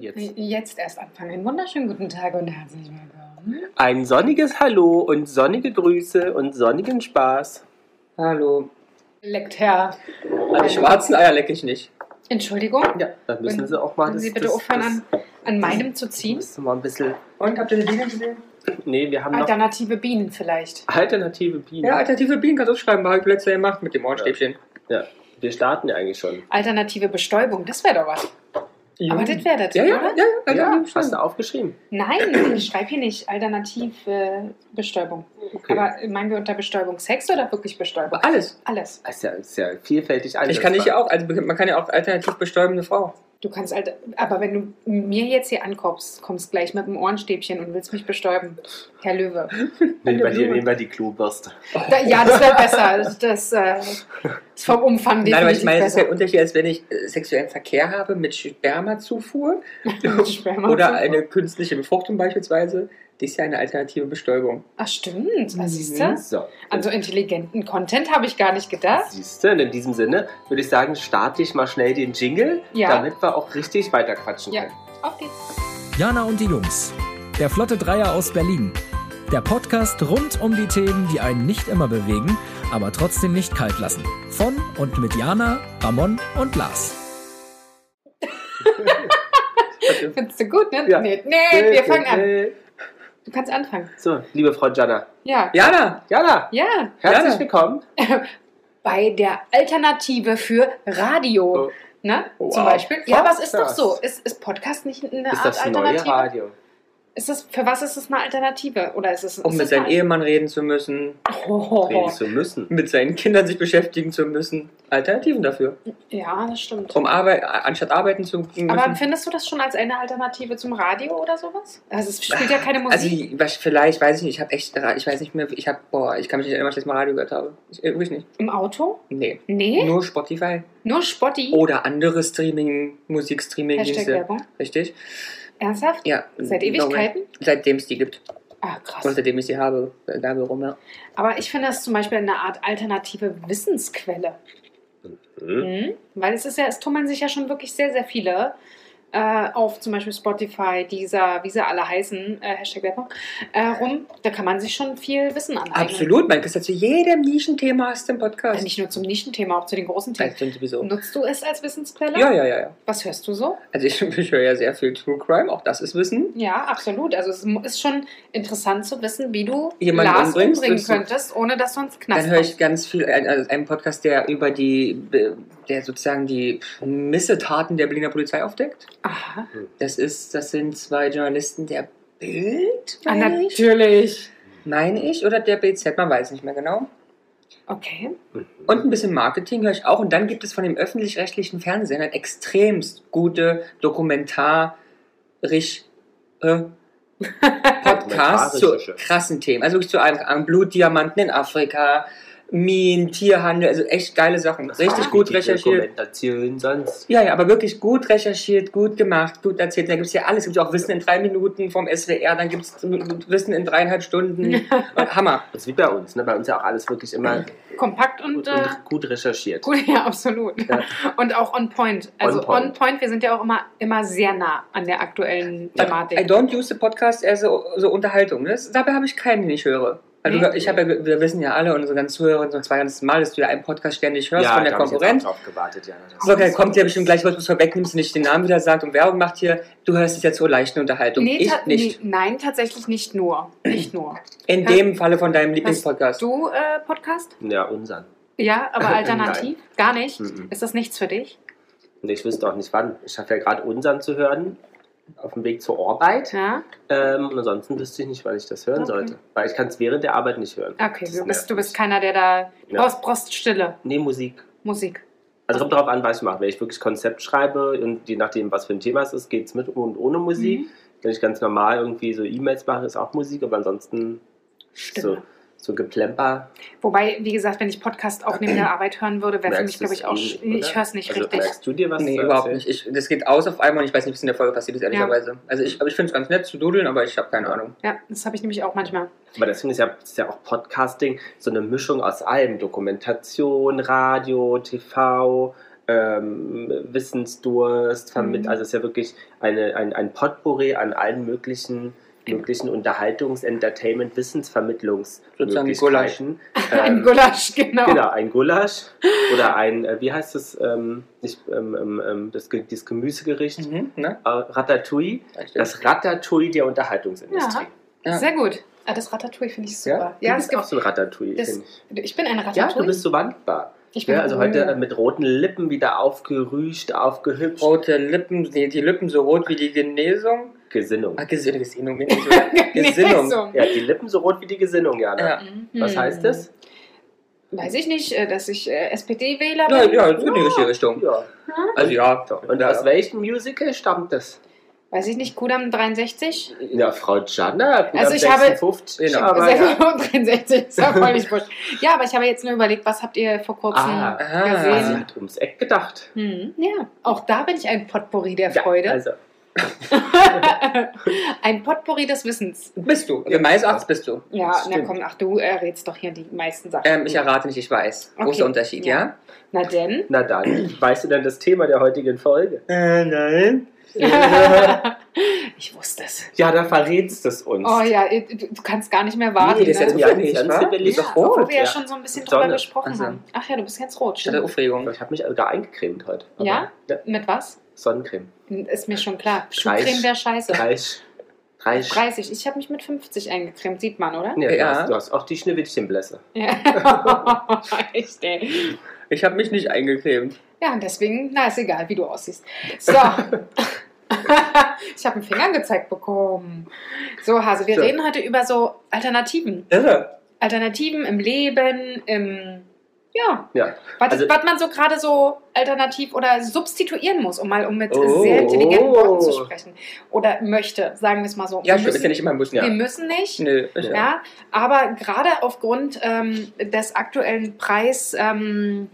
Jetzt. Jetzt erst anfangen. Einen wunderschönen guten Tag und herzlich willkommen. Ein sonniges Hallo und sonnige Grüße und sonnigen Spaß. Hallo. Leckt Herr. Die schwarzen Eier lecke ich nicht. Entschuldigung. Ja, dann müssen Würden- Sie auch mal Können das. Sie bitte das, aufhören, an, an meinem zu das ziehen? müssen wir ein bisschen. Und habt ihr die Bienen gesehen? Nee, wir haben noch Alternative Bienen vielleicht. alternative Bienen. Ja, alternative Bienen kannst du schreiben, habe ich letztes Jahr gemacht mit dem Ohrenstäbchen. Ja, wir starten ja eigentlich schon. Alternative Bestäubung, das wäre doch was. Aber das wäre das, Ja, ja, oder? ja, ja, Ja, ja, hast du aufgeschrieben? Nein, ich schreibe hier nicht Alternative äh, Bestäubung. Okay. Aber meinen wir unter Bestäubung Sex oder wirklich Bestäubung? Alles. Alles. Das ist ja, ist ja vielfältig Ich kann dich ja auch, also man kann ja auch alternativ bestäubende Frau. Du kannst halt, aber wenn du mir jetzt hier ankommst, kommst gleich mit dem Ohrenstäbchen und willst mich bestäuben, Herr Löwe. Nehmen wir, die, nehmen wir die Klobürste. Da, ja, das wäre besser. Das, das äh, ist vom Umfang Nein, aber ich definitiv meine, es ist ja ein Unterschied, als wenn ich äh, sexuellen Verkehr habe mit Spermazufuhr Mit Sperma. oder eine künstliche Befruchtung beispielsweise. Die ist ja eine alternative Bestäubung. Ach stimmt, was siehst du? So. An so intelligenten Content habe ich gar nicht gedacht. Siehst du, und in diesem Sinne würde ich sagen, starte ich mal schnell den Jingle, Ja. damit wir auch richtig weiterquatschen Ja, können. auf geht's. Jana und die Jungs. Der Flotte Dreier aus Berlin. Der Podcast rund um die Themen, die einen nicht immer bewegen, aber trotzdem nicht kalt lassen. Von und mit Jana, Ramon und Lars. Findest du gut, ne? Ja. Nee, nee, wir fangen an. Du kannst anfangen. So, liebe Frau Jana. Ja. Jana! Jana, Ja. herzlich Jana. willkommen. Bei der Alternative für Radio. Oh. Ne? Wow. Zum Beispiel. Ja, aber es ist doch so. Ist, ist Podcast nicht eine Ist Art das neue Alternative? Radio? Ist das, für was ist es eine Alternative? Oder ist es Um ist mit seinem eine- Ehemann reden zu müssen, Oh, Reden zu müssen. mit seinen Kindern sich beschäftigen zu müssen. Alternativen dafür. Ja, das stimmt. Um Arbeit, anstatt arbeiten zu müssen. Aber findest du das schon als eine Alternative zum Radio oder sowas? Also es spielt ja keine Musik. Also ich- was- vielleicht, weiß ich nicht, ich habe echt, ich weiß nicht mehr, ich habe, boah, ich kann mich nicht erinnern, was ich jetzt mal Radio gehört habe. Ich, äh, wirklich nicht. Im Auto? Nee. Nee, Nur Spotify. nur Spotti. Oder andere Streaming, Musikstreaming-Dienste. Werbung. Richtig? Ernsthaft? Ja. Seit. Ewigkeiten? Seitdem es die gibt. Ah, Und krass. seitdem ich sie habe. Egal warum, ja. Aber ich finde das zum Beispiel eine Art alternative Wissensquelle. Hm? Mhm. Weil es ist ja, es tummeln sich ja schon wirklich sehr, sehr viele äh, auf zum Beispiel Spotify, dieser, wie sie alle heißen, äh, Hashtag Werbung, äh, rum. Da kann man sich schon viel Wissen aneignen. Absolut, man kriegt zu jedem Nischenthema hast du im Äh, Podcast. Nicht nur zum Nischenthema, auch zu den großen Themen. Sowieso. Nutzt du es als Wissensquelle? Ja, ja, ja, ja. Was hörst du so? Also ich, ich höre ja sehr viel True Crime, auch das ist Wissen. Ja, absolut. Also es ist schon interessant zu wissen, wie du Jemanden Lars umbringst, umbringen könntest, ohne dass du ins Knast Dann höre ich ganz viel, äh, also einen Podcast, der über die, der sozusagen die Missetaten der Berliner Polizei aufdeckt. Aha. Das ist, das sind zwei Journalisten der Bild, Ah, meine ich, natürlich. meine ich, oder der BZ, man weiß nicht mehr genau. Okay. Und ein bisschen Marketing höre ich auch. Und dann gibt es von dem öffentlich-rechtlichen Fernsehen eine extremst gute dokumentarisch äh, Podcast zu krassen Themen. Also wirklich zu einem an Blutdiamanten in Afrika, Minen, Tierhandel, also echt geile Sachen. Richtig gut Die recherchiert. Dokumentation sonst. Ja, ja, aber wirklich gut recherchiert, gut gemacht, gut erzählt. Da gibt es ja alles. Es gibt ja auch Wissen in drei Minuten vom SWR, dann gibt es Wissen in dreieinhalb Stunden. Und Hammer. Das ist wie bei uns. Ne? Bei uns ja auch alles wirklich immer Kompakt und, gut, äh, und gut recherchiert. gut, ja, absolut. Ja. Und auch on point. Also On point. on point, wir sind ja auch immer, immer sehr nah an der aktuellen I Thematik. don't use the podcast as so, so Unterhaltung. Das, dabei habe ich keinen, den ich höre. Also Nee. ich habe ja, wir wissen ja alle, unsere ganzen Zuhörer, so zwei ganzes Mal, dass du ja einen Podcast ständig hörst von der ich Konkurrenz. drauf gewartet, Jana. Das Aber okay, ist- kommt ja bestimmt gleich was, vorwegnimmst und nicht den Namen wieder sagt und Werbung macht hier. Du hörst es jetzt zur leichten Unterhaltung. Nee, ich nicht. nee, nein, tatsächlich nicht nur. Nicht nur. In Hast- dem Falle von deinem Hast Lieblingspodcast. du äh, Podcast? Ja, unseren. Ja, aber alternativ? Gar nicht? Mhm. Ist das nichts für dich? Und ich wüsste auch nicht wann. Ich schaffe ja gerade unseren zu hören. Auf dem Weg zur Arbeit. Ja? Ähm, und ansonsten wüsste ich nicht, wann ich das hören Okay. sollte. Weil ich kann es während der Arbeit nicht hören. Okay, Das du bist, du bist keiner, der da. Ja. Brauchst, brauchst Stille. Nee, Musik. Musik. Also kommt darauf an, was ich mache. Wenn ich wirklich Konzept schreibe und je nachdem, was für ein Thema es ist, geht es mit und ohne Musik. Mhm. Wenn ich ganz normal irgendwie so E-Mails mache, ist auch Musik, aber ansonsten Stimme. so, so Geplemper. Wobei, wie gesagt, wenn ich Podcast auch neben der Arbeit hören würde, wäre für mich, glaube ich, auch. sch- eh, Ich höre es nicht also, richtig. Merkst du dir was? Nee, überhaupt erzählen? nicht. Ich, das geht aus auf einmal und ich weiß nicht, was in der Folge passiert ist, ehrlicherweise. Also ich, aber ich finde es ganz nett zu dudeln, aber ich habe keine Ahnung. Ja, das habe ich nämlich auch manchmal. Aber deswegen ist ja, ist ja auch Podcasting so eine Mischung aus allem. Dokumentation, Radio, TV, ähm, Wissensdurst vermittelt. Mhm. Also es ist ja wirklich eine, ein, ein Potpourri an allen möglichen möglichen Unterhaltungs-, Entertainment-, Wissensvermittlungsmöglichkeiten. Ein Ähm, Gulasch, genau. Genau, ein Gulasch oder ein, äh, wie heißt das, ähm, nicht, ähm, ähm, ähm, das, das Gemüsegericht, Mhm, ne? äh, Ratatouille, Ja, das Ratatouille der Unterhaltungsindustrie. Ja. Sehr gut. Ah, das Ratatouille finde ich super. du Ja, bist es gibt, auch so ein Ratatouille, das- finde ich. ich bin ein Ja, Ratatouille. du bist so wandbar. Ich bin Ja, also heute oh. äh, mit roten Lippen wieder aufgerüscht, aufgehübscht. Rote Lippen, die, die Lippen so rot wie die Genesung. Gesinnung. Ah, Ges Gesinnung. Gesinnung. Ja, die Lippen so rot wie die Gesinnung, Jana. Ja. Mhm. Was heißt das? Weiß ich nicht, äh, dass ich äh, SPD-Wähler Ja, bin. ja, das ist in die richtige Richtung. Ja. Also ja. Und ja. aus welchem Musical stammt das? Weiß ich nicht, Kudam 63? Ja, Frau Jana, gut Also ich habe- 56, Genau. aber ja. gut, 63, ist ja voll nicht wurscht. Ja, aber ich habe jetzt nur überlegt, was habt ihr vor kurzem Ah, ah, Sie gesehen? hat ums Eck gedacht. Hm, ja, auch da bin ich ein Potpourri der Ja, Freude. also, ein Potpourri des Wissens. Bist du. Also meines Erachtens bist du. Ja, na komm, ach du errätst doch hier die meisten Sachen. Ähm, ich errate nicht, ich weiß. Großer Okay. Unterschied, ja? Na denn? na dann, weißt du denn das Thema der heutigen Folge? Äh, nein. ich wusste es. Ja, da verrätst es uns. Oh ja, du, kannst gar nicht mehr warten. Nee, das ist jetzt ne? Ja, zufällig, ganz wa? zufällig. Ist ja, doch obwohl rot. wir ja ja. schon so ein bisschen Sonne. drüber gesprochen Also. haben. Ach ja, du bist jetzt rot. Ich hatte Stimmt. Aufregung. Ich habe mich sogar eingecremt heute. Aber- Ja? ja? Mit was? Sonnencreme. Ist mir schon klar. Schuhcreme wäre scheiße. 30. 30. 30. Ich habe mich mit 50 eingecremt, sieht man, oder? Ja, du, Ja. Hast, du hast auch die Schneewittchenblässe. Ja. Echt, ey. Ich habe mich nicht eingecremt. Ja, und deswegen, na, ist egal, wie du aussiehst. So. ich habe einen Finger gezeigt bekommen. So, Hase, wir So. reden heute über so Alternativen. Irre. Alternativen im Leben, im. Ja, Ja. was, Also- was man so gerade so alternativ oder substituieren muss, um mal um mit Oh. sehr intelligenten Worten zu sprechen. Oder möchte, sagen wir es mal so. Ja, wir, ist ja müssen, nicht immer Bus. Ja. wir müssen nicht. Nö, ja. Ja, aber gerade aufgrund ähm, des aktuellen Preis, ähm,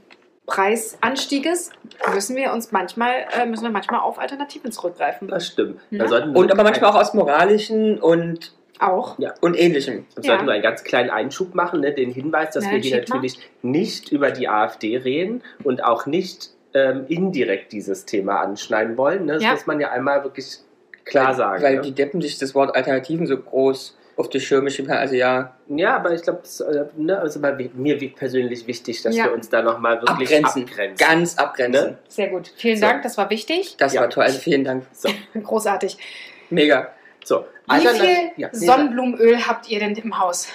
Preisanstieges müssen wir uns manchmal, äh, müssen wir manchmal auf Alternativen zurückgreifen. Das stimmt. Ja. Da sollten wir Und aber manchmal auch aus moralischen und, Auch. und ähnlichem. Wir sollten Ja. wir einen ganz kleinen Einschub machen, ne? den Hinweis, dass Na, wir hier schieb mal. natürlich nicht über die AfD reden und auch nicht ähm, indirekt dieses Thema anschneiden wollen. Ne? Das Ja. muss man ja einmal wirklich klar weil, sagen. Weil ne? die Deppen sich das Wort Alternativen so groß auf die Schirme schieben kann. Also ja, Ja, aber ich glaube, äh, ne, also bei mir wie persönlich wichtig, dass Ja. wir uns da nochmal wirklich abgrenzen. abgrenzen. Ganz abgrenzen. Ne? Sehr gut. Vielen So. Dank, das war wichtig. Das Ja. war toll. Also vielen Dank. So, Großartig. Mega. so. Wie viel ja, Sonnenblumenöl habt ihr denn im Haus?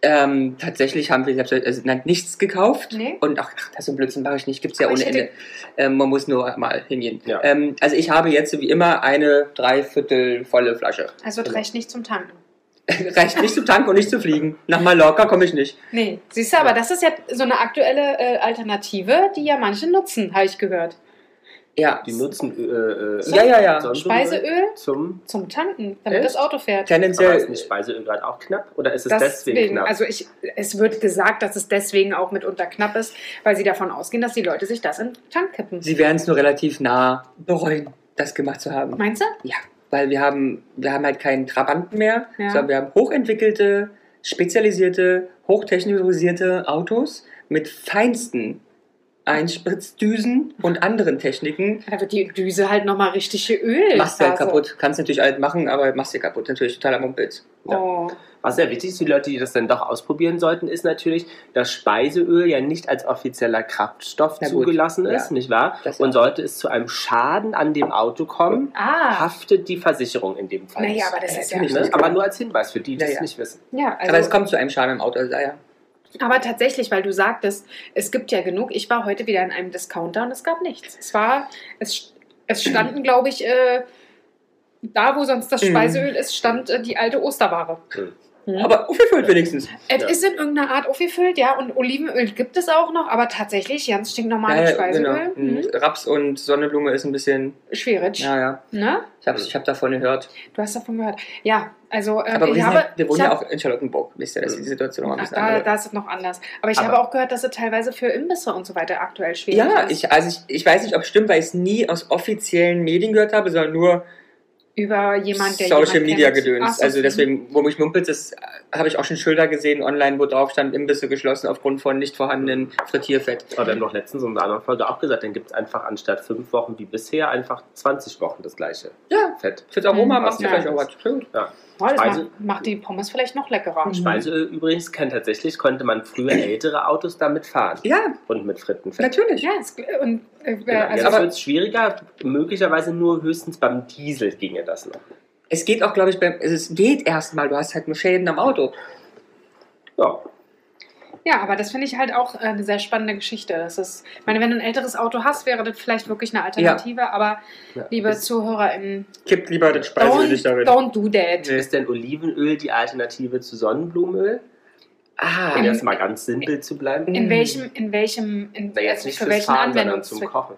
Ähm, tatsächlich haben wir also, nein, nichts gekauft. Nee? Und ach, das so ein Blödsinn mache ich nicht. Gibt es ja Aber ohne Ende. Ähm, man muss nur mal hingehen. Ja. Ähm, also ich habe jetzt wie immer eine dreiviertel volle Flasche. Also reicht nicht zum Tanken. Reicht nicht zum Tanken und nicht zu fliegen. Nach Mallorca komme ich nicht. Nee, siehst du, aber das ist ja so eine aktuelle äh, Alternative, die ja manche nutzen, habe ich gehört. Ja, Die nutzen äh, äh, ja, ja. ja. Speiseöl zum. zum Tanken, damit Echt? das Auto fährt. Aber Tendenziell. ist nicht Speiseöl gerade auch knapp? Oder ist es deswegen, Deswegen, knapp? also ich, es wird gesagt, dass es deswegen auch mitunter knapp ist, weil sie davon ausgehen, dass die Leute sich das in den Tank kippen. Sie werden es nur relativ nah bereuen, das gemacht zu haben. Meinst du? Ja, weil wir haben, wir haben halt keinen Trabanten mehr, Ja. sondern wir haben hochentwickelte, spezialisierte, hochtechnologisierte Autos mit feinsten Einspritzdüsen und anderen Techniken. Da wird die Düse halt nochmal richtig Öl. Machst du halt Also, kaputt. Kannst natürlich alles machen, aber machst dir kaputt. Natürlich totaler Mumpitz. Oh. Was sehr wichtig ist, die Leute, die das dann doch ausprobieren sollten, ist natürlich, dass Speiseöl ja nicht als offizieller Kraftstoff Na gut, zugelassen ja. ist, nicht wahr? Das Und ja. sollte es zu einem Schaden an dem Auto kommen, Ah, haftet die Versicherung in dem Fall. naja, aber das ist ja. Ne? nicht. Aber nur als Hinweis für die, die Ja, es ja. nicht wissen. Ja, also, aber es kommt zu einem Schaden im Auto. Also, ja. Aber tatsächlich, weil du sagtest, es gibt ja genug. Ich war heute wieder in einem Discounter und es gab nichts. Es war, es, es standen, glaube ich, äh, da, wo sonst das Mhm. Speiseöl ist, stand äh, die alte Osterware. Mhm. Mhm. Aber aufgefüllt wenigstens. es ja. ist in irgendeiner Art aufgefüllt, ja, und Olivenöl gibt es auch noch, aber tatsächlich ganz stinknormales Speiseöl. genau. Mhm. Raps und Sonnenblume ist ein bisschen. Schwierig. Ja, ja. Ne? Ich habe ich hab davon gehört. Du hast davon gehört. Ja, also äh, Aber wir, habe. ja, wir wohnen ich ja hab- auch in Charlottenburg. Wisst ihr, dass die Situation noch ein Ach, bisschen da, andere da ist es noch anders. Aber ich Aber- habe auch gehört, dass es teilweise für Imbisse und so weiter aktuell schwierig Ja, ist. ich, also ich, ich weiß nicht, ob es stimmt, weil ich es nie aus offiziellen Medien gehört habe, sondern nur über jemand, der Social jemand Media kennt. Gedöns. So, also deswegen, wo mich mumpelt, das habe ich auch schon Schilder gesehen online, wo drauf stand, Imbisse geschlossen aufgrund von nicht vorhandenem Frittierfett. Aber wir haben doch letztens in einer anderen Folge auch gesagt, dann gibt es einfach anstatt fünf Wochen wie bisher einfach 20 Wochen das gleiche Ja, Fett. fürs Aroma Mhm. macht Ja. vielleicht auch was. Stimmt. Ja. Oh, das Speise- macht, macht die Pommes vielleicht noch leckerer. Mhm. Speiseöl übrigens kann tatsächlich, konnte man früher ältere Autos damit fahren. Ja, Und mit Frittenfett. natürlich. Ja, es, und äh, Genau. also, Jetzt aber- wird es schwieriger, möglicherweise nur höchstens beim Diesel ginge das noch. Es geht auch, glaube ich, beim, es geht erstmal, du hast halt nur Schäden am Auto. Ja, ja, aber das finde ich halt auch äh, eine sehr spannende Geschichte. Das ist, ich meine, wenn du ein älteres Auto hast, wäre das vielleicht wirklich eine Alternative. Aber Ja. liebe ZuhörerInnen, Kippt lieber das Speiseöl don't, nicht darin. don't do that. ist denn Olivenöl die Alternative zu Sonnenblumenöl? Ah, Um In- jetzt mal ganz simpel zu bleiben. In Mm. welchem, in welchem, in, Na, jetzt also nicht für fürs welchen Fahren, sondern zum? Kochen.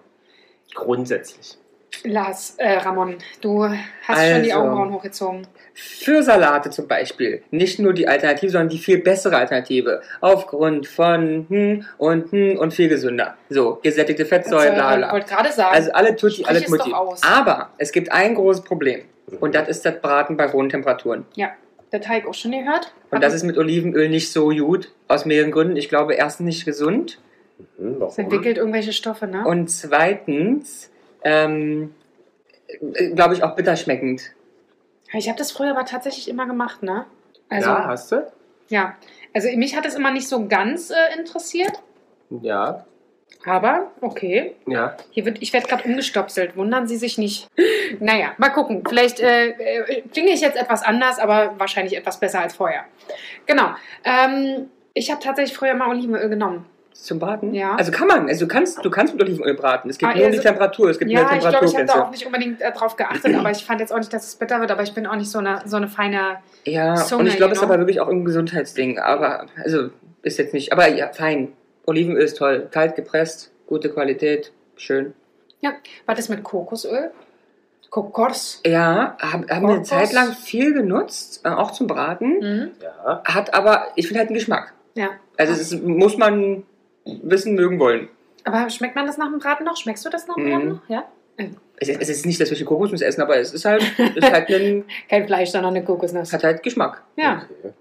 Grundsätzlich. Lars, äh, Ramon, du hast schon die Also. Augenbrauen hochgezogen. Für Salate zum Beispiel. Nicht nur die Alternative, sondern die viel bessere Alternative. Aufgrund von hm und hm und viel gesünder. So, gesättigte Fettsäuren, bla Ich bla. wollte gerade sagen, Also alle Tutti, Sprich alle es doch Mutti. aus. Aber es gibt ein großes Problem. Und das ist das Braten bei hohen Temperaturen. ja, der Teig auch schon gehört. Und das ist mit Olivenöl nicht so gut. Aus mehreren Gründen. Ich glaube, erstens nicht gesund. Hm, Es entwickelt irgendwelche Stoffe, ne? Und zweitens, ähm, äh, glaube ich, auch bitter schmeckend. Ich habe das früher aber tatsächlich immer gemacht, ne? Also, ja, ja, hast du? Also mich hat es immer nicht so ganz äh, interessiert, Ja, aber okay. ja. Hier wird, ich werde gerade umgestopselt, wundern Sie sich nicht. Naja, mal gucken. Vielleicht äh, äh, klinge ich jetzt etwas anders, aber wahrscheinlich etwas besser als vorher. Genau. Ähm, ich habe tatsächlich früher mal Olivenöl genommen. Zum Braten? Ja. Also kann man. Also du kannst, du kannst mit Olivenöl braten. Es gibt Ah, nur also- die Temperatur. Es gibt Ja, eine ich glaube, ich habe da auch nicht unbedingt äh, drauf geachtet, aber ich fand jetzt auch nicht, dass es bitter wird, aber ich bin auch nicht so eine, so eine feine. Ja, Zunge, und ich glaube, es ist aber wirklich auch ein Gesundheitsding. Aber, also, ist jetzt nicht. Aber ja, fein. Olivenöl ist toll. Kalt gepresst, gute Qualität, schön. Was ist mit Kokosöl? Kokos. Ja, hab, haben wir eine. Zeit lang viel genutzt, äh, auch zum Braten. Mhm. Ja, Hat aber, ich finde halt einen Geschmack. Ja. Also, es ist, muss man wissen, mögen wollen. Aber schmeckt man das nach dem Braten noch? Schmeckst du das nach dem Mhm. Braten noch? Ja? Es ist, es ist nicht, dass wir Kokosnuss essen, aber es ist halt, es ist halt ein, Kein Fleisch, sondern eine Kokosnuss. hat halt Geschmack. Ja, Okay.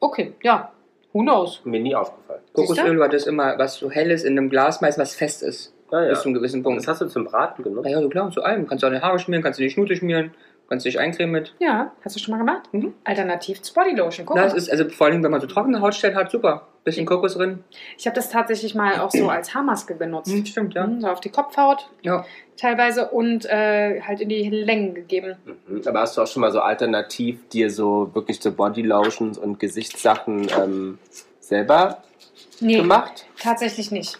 okay, ja. Who knows? Mir nie aufgefallen. Siehst du? Kokosöl hat das immer was so helles in einem Glas, meist was fest ist. Ah, ja. Bis zu einem gewissen Punkt. das hast du zum Braten genutzt? Naja, du klar, zu allem. Kannst du auch die Haare schmieren, kannst du die Schnute schmieren, kannst dich eincremen mit. Ja, hast du schon mal gemacht? Mhm. Alternativ zu Bodylotion. Guck Das ist, also vor allem, wenn man so trockene Hautstellen hat, super. Bisschen Kokos drin. Ich habe das tatsächlich mal auch so als Haarmaske benutzt. Hm, stimmt, ja. Mhm, So auf die Kopfhaut Ja. teilweise und äh, halt in die Längen gegeben. Mhm. Aber hast du auch schon mal so alternativ dir so wirklich so Bodylotions und Gesichtssachen ähm, selber Nee, gemacht? tatsächlich nicht.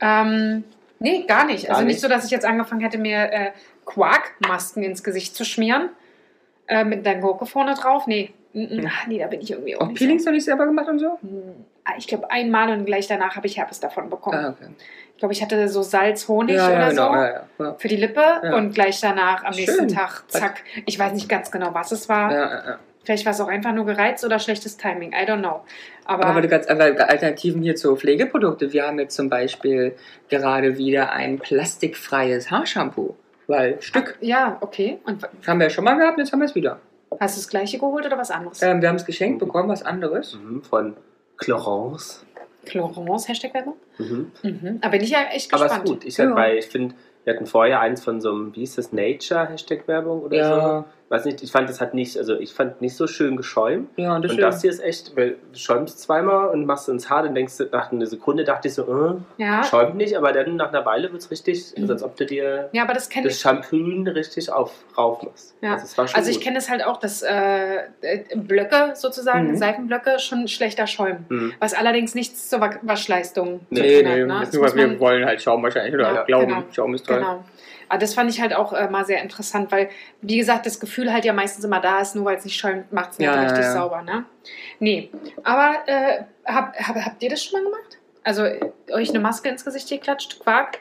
Ähm, nee, gar nicht. Gar also nicht nicht? so, dass ich jetzt angefangen hätte, mir äh, Quarkmasken ins Gesicht zu schmieren. Äh, mit der Gurke vorne drauf. Nee. Mm, mm. Nee, da bin ich irgendwie auch Auch nicht Peelings noch nicht selber gemacht und so? Hm, Ich glaube einmal und gleich danach habe ich Herpes davon bekommen. Ah, okay. Ich glaube, ich hatte so Salz, Honig Ja, oder ja, genau. so Ja, für die Lippe und gleich danach am nächsten Schön. Tag, zack. Ich weiß nicht ganz genau, was es war. Vielleicht war es auch einfach nur gereizt oder schlechtes Timing. I don't know. Aber, Aber du ganz andere Alternativen hier zu Pflegeprodukte. Wir haben jetzt zum Beispiel gerade wieder ein plastikfreies Haarshampoo. Weil Stück. ja, okay. Und Das haben wir ja schon mal gehabt, jetzt haben wir es wieder. hast du das gleiche geholt oder was anderes? Ähm, wir haben es geschenkt bekommen, was anderes. Mhm. Von Chlorance. Florence, Hashtag Werbung? Mhm. Mhm. Da bin ich ja echt Aber gespannt. ist gut. Ich, halt Ja. bei, ich finde, wir hatten vorher eins von so einem, wie hieß das, Nature Hashtag Werbung oder Ja, so. Weiß nicht, ich fand, das hat nicht, also ich fand nicht so schön geschäumt. ja, das, Und das hier ist echt, weil du schäumst zweimal und machst ins Haar, dann denkst du, nach einer Sekunde dachte ich so, äh, ja. schäumt nicht, aber dann nach einer Weile wird es richtig, also als ob du dir ja, aber das das ich. Shampoo richtig auf, rauf machst. Ja. Also, es Also ich kenne es halt auch, dass äh, äh, Blöcke sozusagen, Mhm. Seifenblöcke, schon schlechter schäumen. Mhm. Was allerdings nichts zur Wa- Waschleistung zu Nee, tun nee, hat. Ne? das Das ist nur, muss was wir wollen halt Schaum wahrscheinlich. Oder Ja, glauben, genau. Schaum ist toll. Genau. Aber das fand ich halt auch äh, mal sehr interessant, weil, wie gesagt, das Gefühl halt ja meistens immer da ist, nur weil es nicht schäumt, macht es nicht Ja, richtig ja, ja. sauber. Ne? Nee, aber äh, hab, hab, habt ihr das schon mal gemacht? Also euch eine Maske ins Gesicht geklatscht? Quark?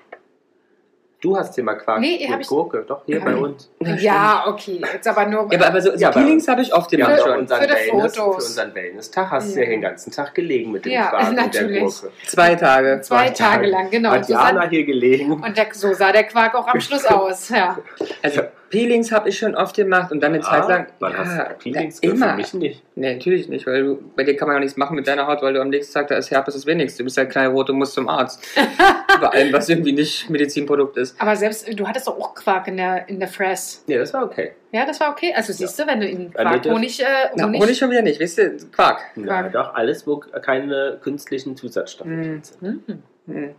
Du hast hier mal Quark Nee, mit ich- Gurke, doch, hier bei uns. Ja, okay. Jetzt aber nur. Ja, aber, aber so, so Ja, Peelings habe ich oft gemacht doch schon. unseren Für Wellness, für unseren Wellness-Tag hast du Ja. ja den ganzen Tag gelegen mit dem Ja, Quark und der natürlich. Gurke. Zwei Tage. zwei Tage lang, genau. Hat So Jana sah, hier gelegen. und der, so sah der Quark auch am Schluss aus. Ja. Also Peelings habe ich schon oft gemacht und dann eine Zeit lang. Wann ja, hast du Peelings ja, immer. Für mich nicht. Nee, natürlich nicht, weil du, bei dir kann man ja nichts machen mit deiner Haut, weil du am nächsten Tag, da ist Herpes das wenigste. Du bist ja knallrot und musst zum Arzt. bei allem, was irgendwie nicht Medizinprodukt ist. Aber selbst, du hattest doch auch Quark in der, in der Frass. Nee, das war okay. Ja, das war okay. Also siehst du, wenn du Bei Quark mir Honig, äh, Na, Honig, Honig schon wieder nicht, weißt du, Quark. Ja, Quark. doch, alles, wo keine künstlichen Zusatzstoffe Hm. drin sind. Mhm.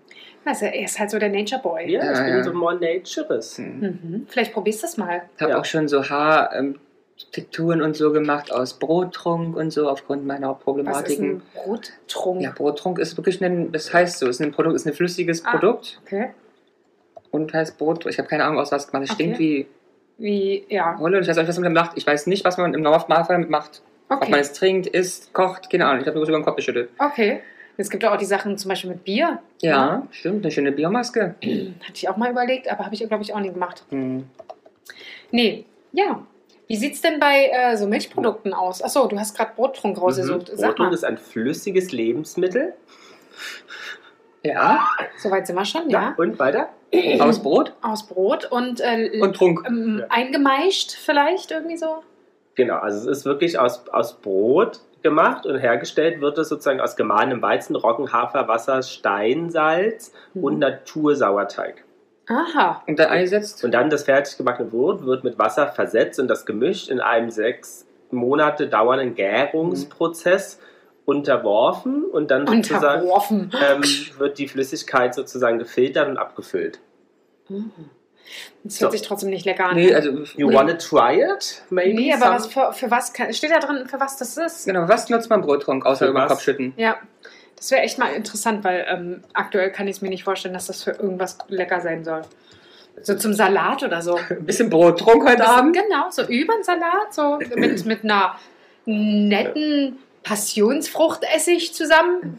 Also, er ist halt so der Nature Boy. Ja, Ja, ich bin so more naturist. Hm. Mhm. Vielleicht probierst du das mal. Habe Ja. auch schon so Haartekturen und so gemacht aus Brottrunk und so aufgrund meiner Was ist Problematiken. ein Brottrunk? Ja, Brottrunk ist wirklich ein, das heißt so, ist ein Produkt, ist ein flüssiges Ah. Produkt Okay. und heißt Brot. Ich habe keine Ahnung, aus was gemacht. Es Okay. stinkt wie Wie, ja. Holle ich weiß auch nicht, was man damit macht. Ich weiß nicht, was man im Normalfall damit macht. Ob man Okay. es trinkt, isst, kocht, keine Ahnung. Ich habe nur über den Kopf geschüttelt. Okay. Es gibt auch die Sachen zum Beispiel mit Bier. Ja, stimmt, eine schöne Biomaske. Hatte ich auch mal überlegt, aber habe ich, glaube ich, auch nie gemacht. Hm. Nee, ja. Wie sieht es denn bei äh, so Milchprodukten aus? Achso, du hast gerade Brottrunk rausgesucht. Mhm. Brottrunk ist ein flüssiges Lebensmittel. Ja, soweit sind wir schon, ja? Und weiter? aus Brot Aus Brot und, äh, und Trunk. ähm, Ja. eingemeischt vielleicht irgendwie so? Genau, also es ist wirklich aus, aus Brot gemacht und hergestellt wird es sozusagen aus gemahlenem Weizen, Roggen, Hafer, Wasser, Steinsalz Mhm. und Natursauerteig. Aha. Und dann eingesetzt. Und dann das fertig gebackene Brot wird mit Wasser versetzt und das gemischt in einem sechs Monate dauernden Gärungsprozess unterworfen und dann sozusagen Unterworfen. ähm, wird die Flüssigkeit sozusagen gefiltert und abgefüllt. Mhm. Das hört So. sich trotzdem nicht lecker an. Nee, also You wanna try it? Maybe Nee, aber was für, für was kann, steht da drin, für was das ist? genau, was nutzt man Brottrunk, außer Für über den? Kopf schütten? Ja, das wäre echt mal interessant, weil ähm, aktuell kann ich es mir nicht vorstellen, dass das für irgendwas lecker sein soll. So zum Salat oder so. Ein bisschen Brottrunk heute Abend. Genau, so über den Salat, so mit, mit einer netten Passionsfruchtessig zusammen.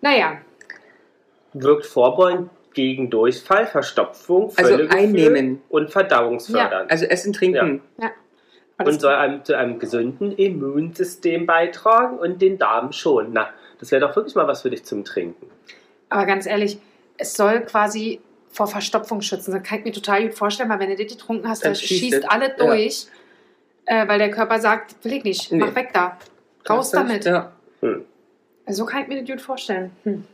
Naja, wirkt vorbeugend gegen Durchfall, Verstopfung, Also einnehmen. und verdauungsfördernd. Also Essen, Trinken. alles und soll einem zu einem gesunden Immunsystem beitragen und den Darm schonen. Na, das wäre doch wirklich mal was für dich zum Trinken. Aber ganz ehrlich, es soll quasi vor Verstopfung schützen. Das kann ich mir total gut vorstellen, weil wenn du das getrunken hast, Dann das schießt schießt Ja. durch, äh, weil der Körper sagt, will ich nicht, Nee. mach weg da. Raus damit. Ja. So kann ich mir das gut vorstellen. Hm.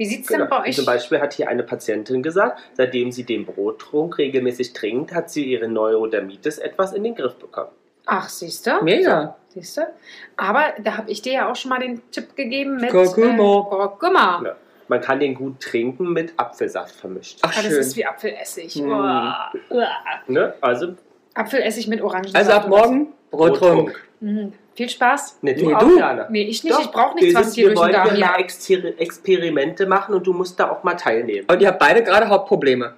Wie sieht es Genau. denn bei euch? Zum Beispiel hat hier eine Patientin gesagt, seitdem sie den Brottrunk regelmäßig trinkt, hat sie ihre Neurodermitis etwas in den Griff bekommen. Ach, siehst du? Mega. Siehst du? Aber da habe ich dir ja auch schon mal den Tipp gegeben mit Kurkuma. Äh, Kurkuma. Ja. Man kann den gut trinken mit Apfelsaft vermischt. Ach, Ah, das ist wie Apfelessig. Hm. Uah. Uah. Ne? Also Apfelessig mit Orangen. Also ab morgen Brottrunk. Mhm. Viel Spaß. Ne, du Nee, auch, du. Nee, ich nicht. Doch, ich brauche nichts, was wir durch den wollen Darm ja Experimente machen und du musst da auch mal teilnehmen. Und ihr habt beide gerade Hautprobleme.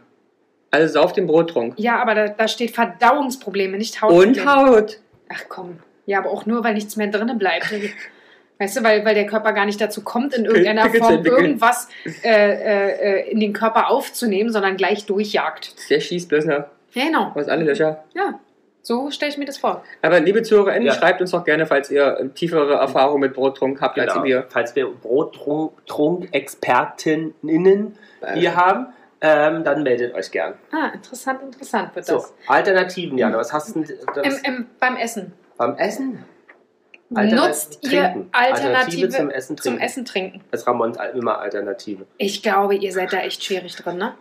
Also sauf den Brottrunk. Ja, aber da, da steht Verdauungsprobleme, nicht Haut. Und Haut. Ach komm. Ja, aber auch nur, weil nichts mehr drinnen bleibt. Weißt du, weil, weil der Körper gar nicht dazu kommt, in irgendeiner Form irgendwas äh, äh, in den Körper aufzunehmen, sondern gleich durchjagt. Der schießt bloß noch genau. aus alle Löcher. Ja, so stelle ich mir das vor. Aber liebe ZuhörerInnen, Ja. schreibt uns doch gerne, falls ihr äh, tiefere Erfahrung mit Brottrunk habt als Genau. wir. Falls wir Brottrunk-Expertinnen hier haben, ähm, dann meldet euch gern. Ah, interessant, interessant wird So, das. Alternativen, Jana, was hast du denn das Im, im, beim Essen. beim Essen? Alternative Nutzt ihr trinken. Alternative, Alternative zum Essen zum trinken. Essen trinken? Das Ramon immer Alternative. Ich glaube, ihr seid da echt schwierig drin, ne?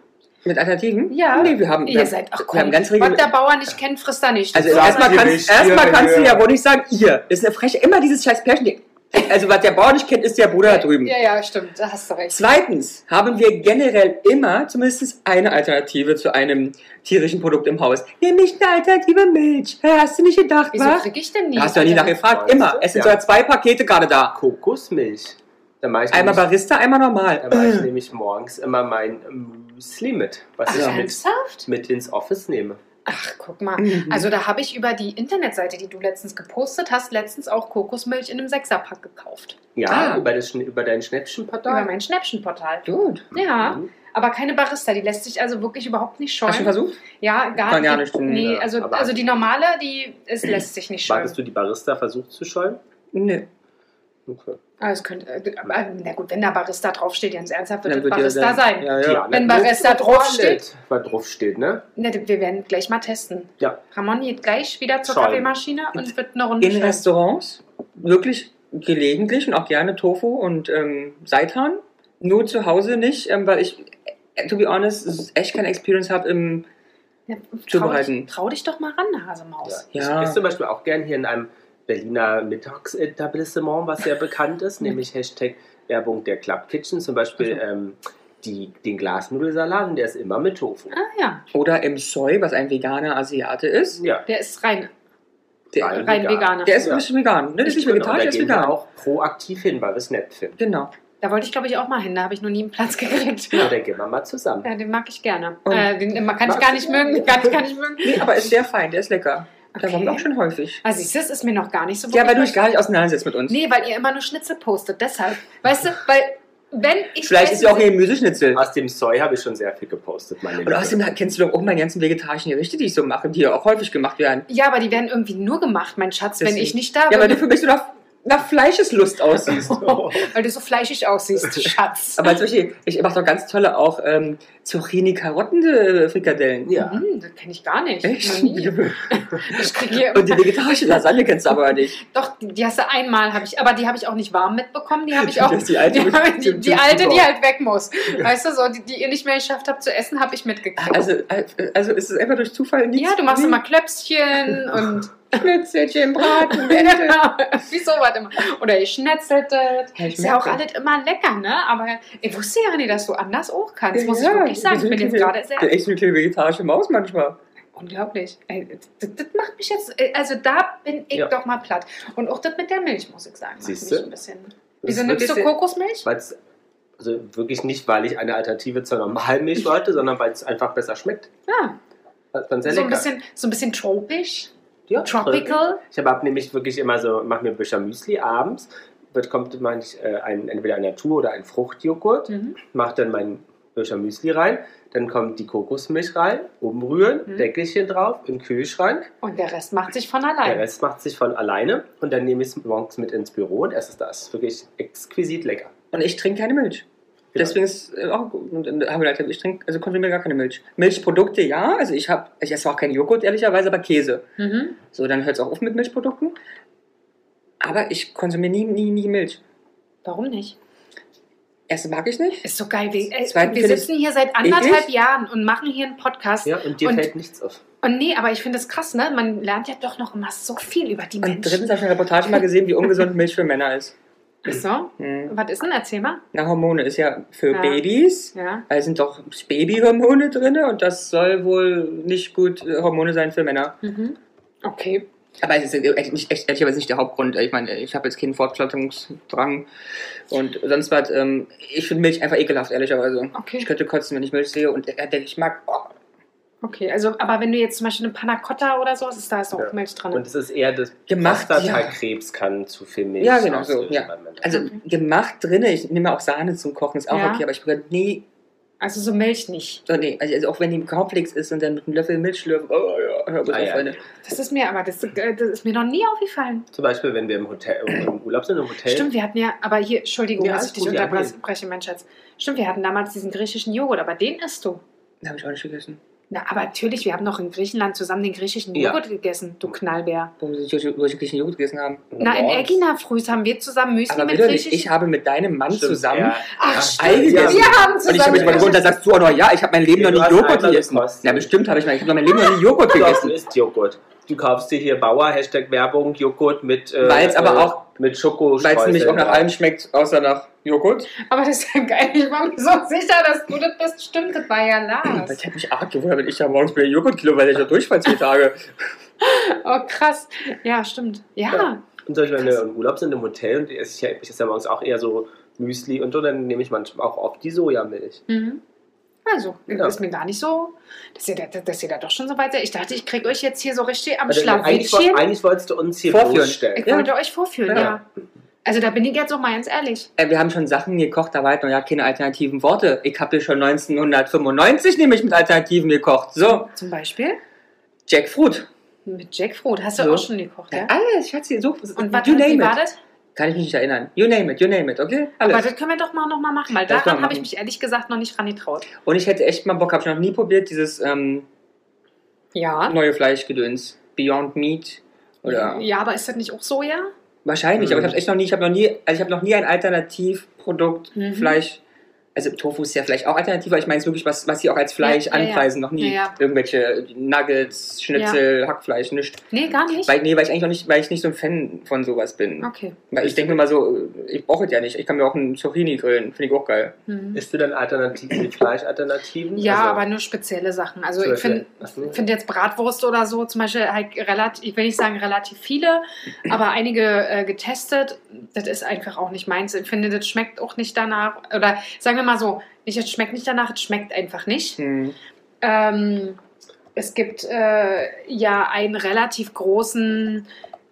Mit Alternativen? Ja. Nee, wir haben, wir Ihr seid, ach wir komm, haben ganz was der. Bauer nicht kennt, frisst er nicht. Also So erstmal das. kannst, erstmal kannst du ja wohl nicht sagen, ihr. Ist eine freche, immer dieses scheiß Pärchen. Also was der Bauer nicht kennt, ist der Bruder da drüben. Ja, ja, stimmt, da hast du recht. Zweitens haben wir generell immer zumindest eine Alternative zu einem tierischen Produkt im Haus. Nämlich eine alternative Milch. Hast du nicht gedacht, Wieso was? krieg ich denn nie? Da hast du ja nie nachgefragt. Immer. Es sind Ja. sogar zwei Pakete gerade da. Kokosmilch. Da mache ich, Einmal nämlich, Barista, einmal normal. mache ich nämlich morgens immer mein Müsli mit, was Ach, ich mit, ernsthaft? mit ins Office nehme. Ach, guck mal. Mhm. Also da habe ich über die Internetseite, die du letztens gepostet hast, letztens auch Kokosmilch in einem Sechserpack gekauft. Ja, Ah. über, das, über dein Über Schnäppchenportal. mein Schnäppchenportal. Gut. Ja, Mhm. aber keine Barista, die lässt sich also wirklich überhaupt nicht scheuen. Hast du versucht? Ja, gar, Kann ja nicht, Nee, also, also die normale, die es lässt sich nicht scheuen. Wartest du die Barista versucht zu scheuen? Nö. Okay. Ah, es könnte, äh, aber, na gut, wenn da Barista draufsteht, ganz ernsthaft, wird wird ja Barista dann- sein. Ja, ja. Diana, Wenn Barista draufsteht. Was draufsteht, ne? Ne, wir werden gleich mal testen. Ja. Ramon geht gleich wieder zur Schauen. Kaffeemaschine und wird eine Runde In schreiben. Restaurants wirklich gelegentlich und auch gerne Tofu und ähm, Seitan. Nur zu Hause nicht, ähm, weil ich, äh, to be honest, echt keine Experience habe im. Ja, zu trau, behalten. dich, trau dich doch mal ran, Hasemaus. Ja. Ich esse zum Beispiel auch gern hier in einem Berliner Mittagsetablissement, was sehr bekannt ist, nämlich Hashtag Werbung der Club Kitchen. Zum Beispiel Also. ähm, die, den Glasnudelsalat, der ist immer mit Tofu. Ah ja, Oder im Soy, was ein veganer Asiate ist. Ja, der ist rein, Der, Rein rein vegan. Veganer. der ist Ja. ein bisschen vegan. Ne? Der ist nicht Genau, vegetarisch, da der ist vegan. auch proaktiv hin, weil wir es nett finden. Genau. Da wollte ich, glaube ich, auch mal hin. Da habe ich noch nie einen Platz gekriegt. Ja, dann gehen wir mal zusammen. Ja, den mag ich gerne. Äh, den den kann ich gar nicht mögen. Kann, kann ich mögen. Nee, aber ist sehr fein, der ist lecker. Da Okay. waren wir auch schon häufig. Also, siehst du, das ist mir noch gar nicht so Ja, weil du dich gar nicht auseinandersetzt mit uns. Nee, weil ihr immer nur Schnitzel postet. Deshalb. Weißt du, weil, wenn ich. Vielleicht ist ja auch ihr Gemüseschnitzel. Aus dem Soy habe ich schon sehr viel gepostet, meine Und Liebe. außerdem kennst du doch auch meine ganzen vegetarischen Gerichte, die ich so mache, die ja auch häufig gemacht werden. Ja, aber die werden irgendwie nur gemacht, mein Schatz, wenn Deswegen. ich nicht da bin. Ja, weil du für mich so nach, Fleischeslust aussiehst. weil du so fleischig aussiehst, Schatz. Aber zum Beispiel, ich mache doch ganz tolle auch ähm, Zucchini-Karotten-Frikadellen. Ja. Hm, das kenne ich gar nicht. Echt? Noch nie. Ich krieg hier Und die vegetarische Lasagne kennst du aber nicht. Doch, die, hast du einmal, habe ich, aber die habe ich auch nicht warm mitbekommen. Die habe ich auch. Die alte die, die, die alte, die halt weg muss. Weißt du, so, die, die ihr nicht mehr geschafft habt zu essen, habe ich mitgekriegt. Also, äh, also ist es einfach durch Zufall nichts. ja, du machst immer Klöpschen und Schnitzelchen, Braten, genau, wie sowas immer. Oder ihr schnetzelt das. Ja, ich Ist ja auch alles immer lecker, ne? Aber ich wusste ja nicht, dass du anders auch kannst, muss ich Ja, wirklich sagen. Ich bin jetzt gerade Ich sehr bin echt eine kleine vegetarische Maus manchmal. unglaublich. Das, das macht mich jetzt, äh, also da bin ich Ja. doch mal platt. Und auch das mit der Milch, muss ich sagen, macht Siehst mich du? ein bisschen. Das Wieso nimmst du Kokosmilch? Weil's, also wirklich nicht, weil ich eine Alternative zur normalen Milch wollte, sondern weil es einfach besser schmeckt. Ja, dann sehr so ein, bisschen, so ein bisschen tropisch, ja, tropical. Ich habe hab nämlich wirklich immer so, mache mir Bücher Müsli abends, wird, kommt manch, äh, ein, entweder ein Natur- oder ein Fruchtjoghurt, Mhm. mache dann mein Bücher Müsli rein, dann kommt die Kokosmilch rein, umrühren, Mhm. Deckelchen drauf, im Kühlschrank. Und der Rest macht sich von Der allein. Rest macht sich von alleine und dann nehme ich es morgens mit ins Büro und esse es das. Wirklich exquisit lecker. Und ich trinke keine Milch. Genau. Deswegen ist äh, auch gut. Und dann gesagt, ich trinke, also konsumiere gar keine Milch. Milchprodukte ja, also ich habe, ich esse auch keinen Joghurt ehrlicherweise, aber Käse. Mhm. So, dann hört es auch auf mit Milchprodukten. Aber ich konsumiere nie, nie, nie Milch. Warum nicht? Erst mag ich nicht. Ist so geil. Wir, äh, Zweitens wir finde ich sitzen hier seit anderthalb. Jahren und machen hier einen Podcast. Ja, und dir Und- fällt nichts auf. Und nee, aber ich finde es krass, ne? Man lernt ja doch noch immer so viel über die Und Menschen. drittens habe ich eine Reportage mal gesehen, wie ungesund Milch für Männer ist. Ist so? Hm. Was ist denn? Erzähl mal. Na, Hormone ist ja für Ja. Babys. Ja. Da sind doch Babyhormone drin und das soll wohl nicht gut äh, Hormone sein für Männer. Mhm. Okay. Aber es ist äh, ehrlicherweise nicht der Hauptgrund. Ich meine, ich habe jetzt keinen Fortpflanzungsdrang und sonst was. Ähm, ich finde Milch einfach ekelhaft, ehrlicherweise. Okay. Ich könnte kotzen, wenn ich Milch sehe und der, der Geschmack. Oh, Okay, also, aber wenn du jetzt zum Beispiel eine Panna Cotta oder so, ist da ist auch Ja. Milch drin. Und es ist eher das Gemacht, Prostatakrebs kann zu viel Milch Ja, genau so, ja. also Okay. gemacht drinne. Ich nehme auch Sahne zum Kochen, ist auch Ja. okay, aber ich würde nie. Also so Milch nicht. So, nee, also auch wenn die im Cornflakes ist und dann mit einem Löffel Milch schlürfen. Oh ja, hör bloß Ah, auf. Freunde. Das ist mir, aber das, äh, das ist mir noch nie aufgefallen. Zum Beispiel, wenn wir im Hotel im Urlaub sind, im Hotel. Stimmt, wir hatten ja, aber hier, Entschuldigung, Ja, dass ich dich unterbreche, mein Schatz. Stimmt, wir hatten damals diesen griechischen Joghurt, aber den isst du. Den habe ich auch nicht gegessen. Na, aber natürlich, wir haben noch in Griechenland zusammen den griechischen Ja. Joghurt gegessen, du Knallbär. Wo sie durchschnittlichen Joghurt gegessen haben. Na, in. Egina früh haben wir zusammen Müsli Aber mit griechischen... Ich habe mit deinem Mann Stimmt, zusammen. ja. Ach, Ja. stimmt, Ei gegessen. wir haben Und ich zusammen... habe mich mal gewundert, da sagst du auch noch, ja, ich habe mein Leben Ja, noch nie Joghurt gegessen. Ja, bestimmt habe ich mal. Ich habe mein Leben noch nie Joghurt Doch, du gegessen. isst Joghurt. Du kaufst dir hier Bauer, Hashtag Werbung, Joghurt mit, äh, Weil's aber äh, auch- mit Weil Schokostreuseln. es nämlich auch nach allem schmeckt, außer nach Joghurt. Aber das ist ja geil, ich war mir so sicher, dass du das bist. Stimmt, das war ja Lars. Das hätte mich arg gewundert, wenn ich da morgens mir Joghurtkilo, weil ich ja Durchfall zwei Tage. Oh, krass. Ja, stimmt. Ja. Ja. Und zum Beispiel, wenn wir im Urlaub sind im Hotel und ich esse ja, ich esse ja morgens auch eher so Müsli und so, dann nehme ich manchmal auch oft die Sojamilch. Mhm. Also, Ja. ist mir gar nicht so, dass ihr, da, dass ihr da doch schon so weit seid. Ich dachte, ich kriege euch jetzt hier so richtig am Also, eigentlich, Schlawittchen. eigentlich wolltest du uns hier Vorführen. bloßstellen. Ich Ja. wollte euch vorführen, Ja. ja. Also da bin ich jetzt auch mal ganz ehrlich. Äh, wir haben schon Sachen gekocht, da war halt noch ja keine alternativen Worte. Ich habe hier schon 1995 nämlich mit Alternativen gekocht. So, Zum Beispiel Jackfruit. mit Jackfruit. Hast du So. auch schon gekocht, ja? Ja, alles, Schatzi, so. Und was you wie war das? Kann ich mich nicht erinnern. You name it, you name it, okay? Aber Alles. das können wir doch mal nochmal machen, weil Das daran habe ich mich ehrlich gesagt noch nicht dran getraut. Und ich hätte echt mal Bock, habe ich noch nie probiert, dieses ähm, Ja. neue Fleischgedöns. Beyond Meat. Oder Ja, aber ist das nicht auch Soja? wahrscheinlich, Mhm. aber ich habe echt noch nie, ich habe noch nie, also ich habe noch nie ein Alternativprodukt Mhm. Fleisch. Also Tofu ist ja vielleicht auch alternativ, aber ich meine es wirklich, was, was sie auch als Fleisch Ja, ja, ja. anpreisen, noch nie. Ja, ja. Irgendwelche Nuggets, Schnitzel, Hackfleisch, nicht. Nee, gar nicht. Weil, nee, weil ich eigentlich noch nicht, weil ich nicht so ein Fan von sowas bin. Okay. Weil ich denke mir mal so, ich brauche es ja nicht. Ich kann mir auch einen Zucchini grillen, finde ich auch geil. Mhm. Isst du dann Alternativen, Fleischalternativen? Ja, Also, aber nur spezielle Sachen. Also ich finde finde jetzt Bratwurst oder so zum Beispiel halt relativ, ich will nicht sagen relativ viele, aber einige äh, getestet. Das ist einfach auch nicht meins. Ich finde, das schmeckt auch nicht danach. Oder sagen wir mal so, nicht, es schmeckt nicht danach, es schmeckt einfach nicht. Hm. Ähm, es gibt äh, ja einen relativ großen,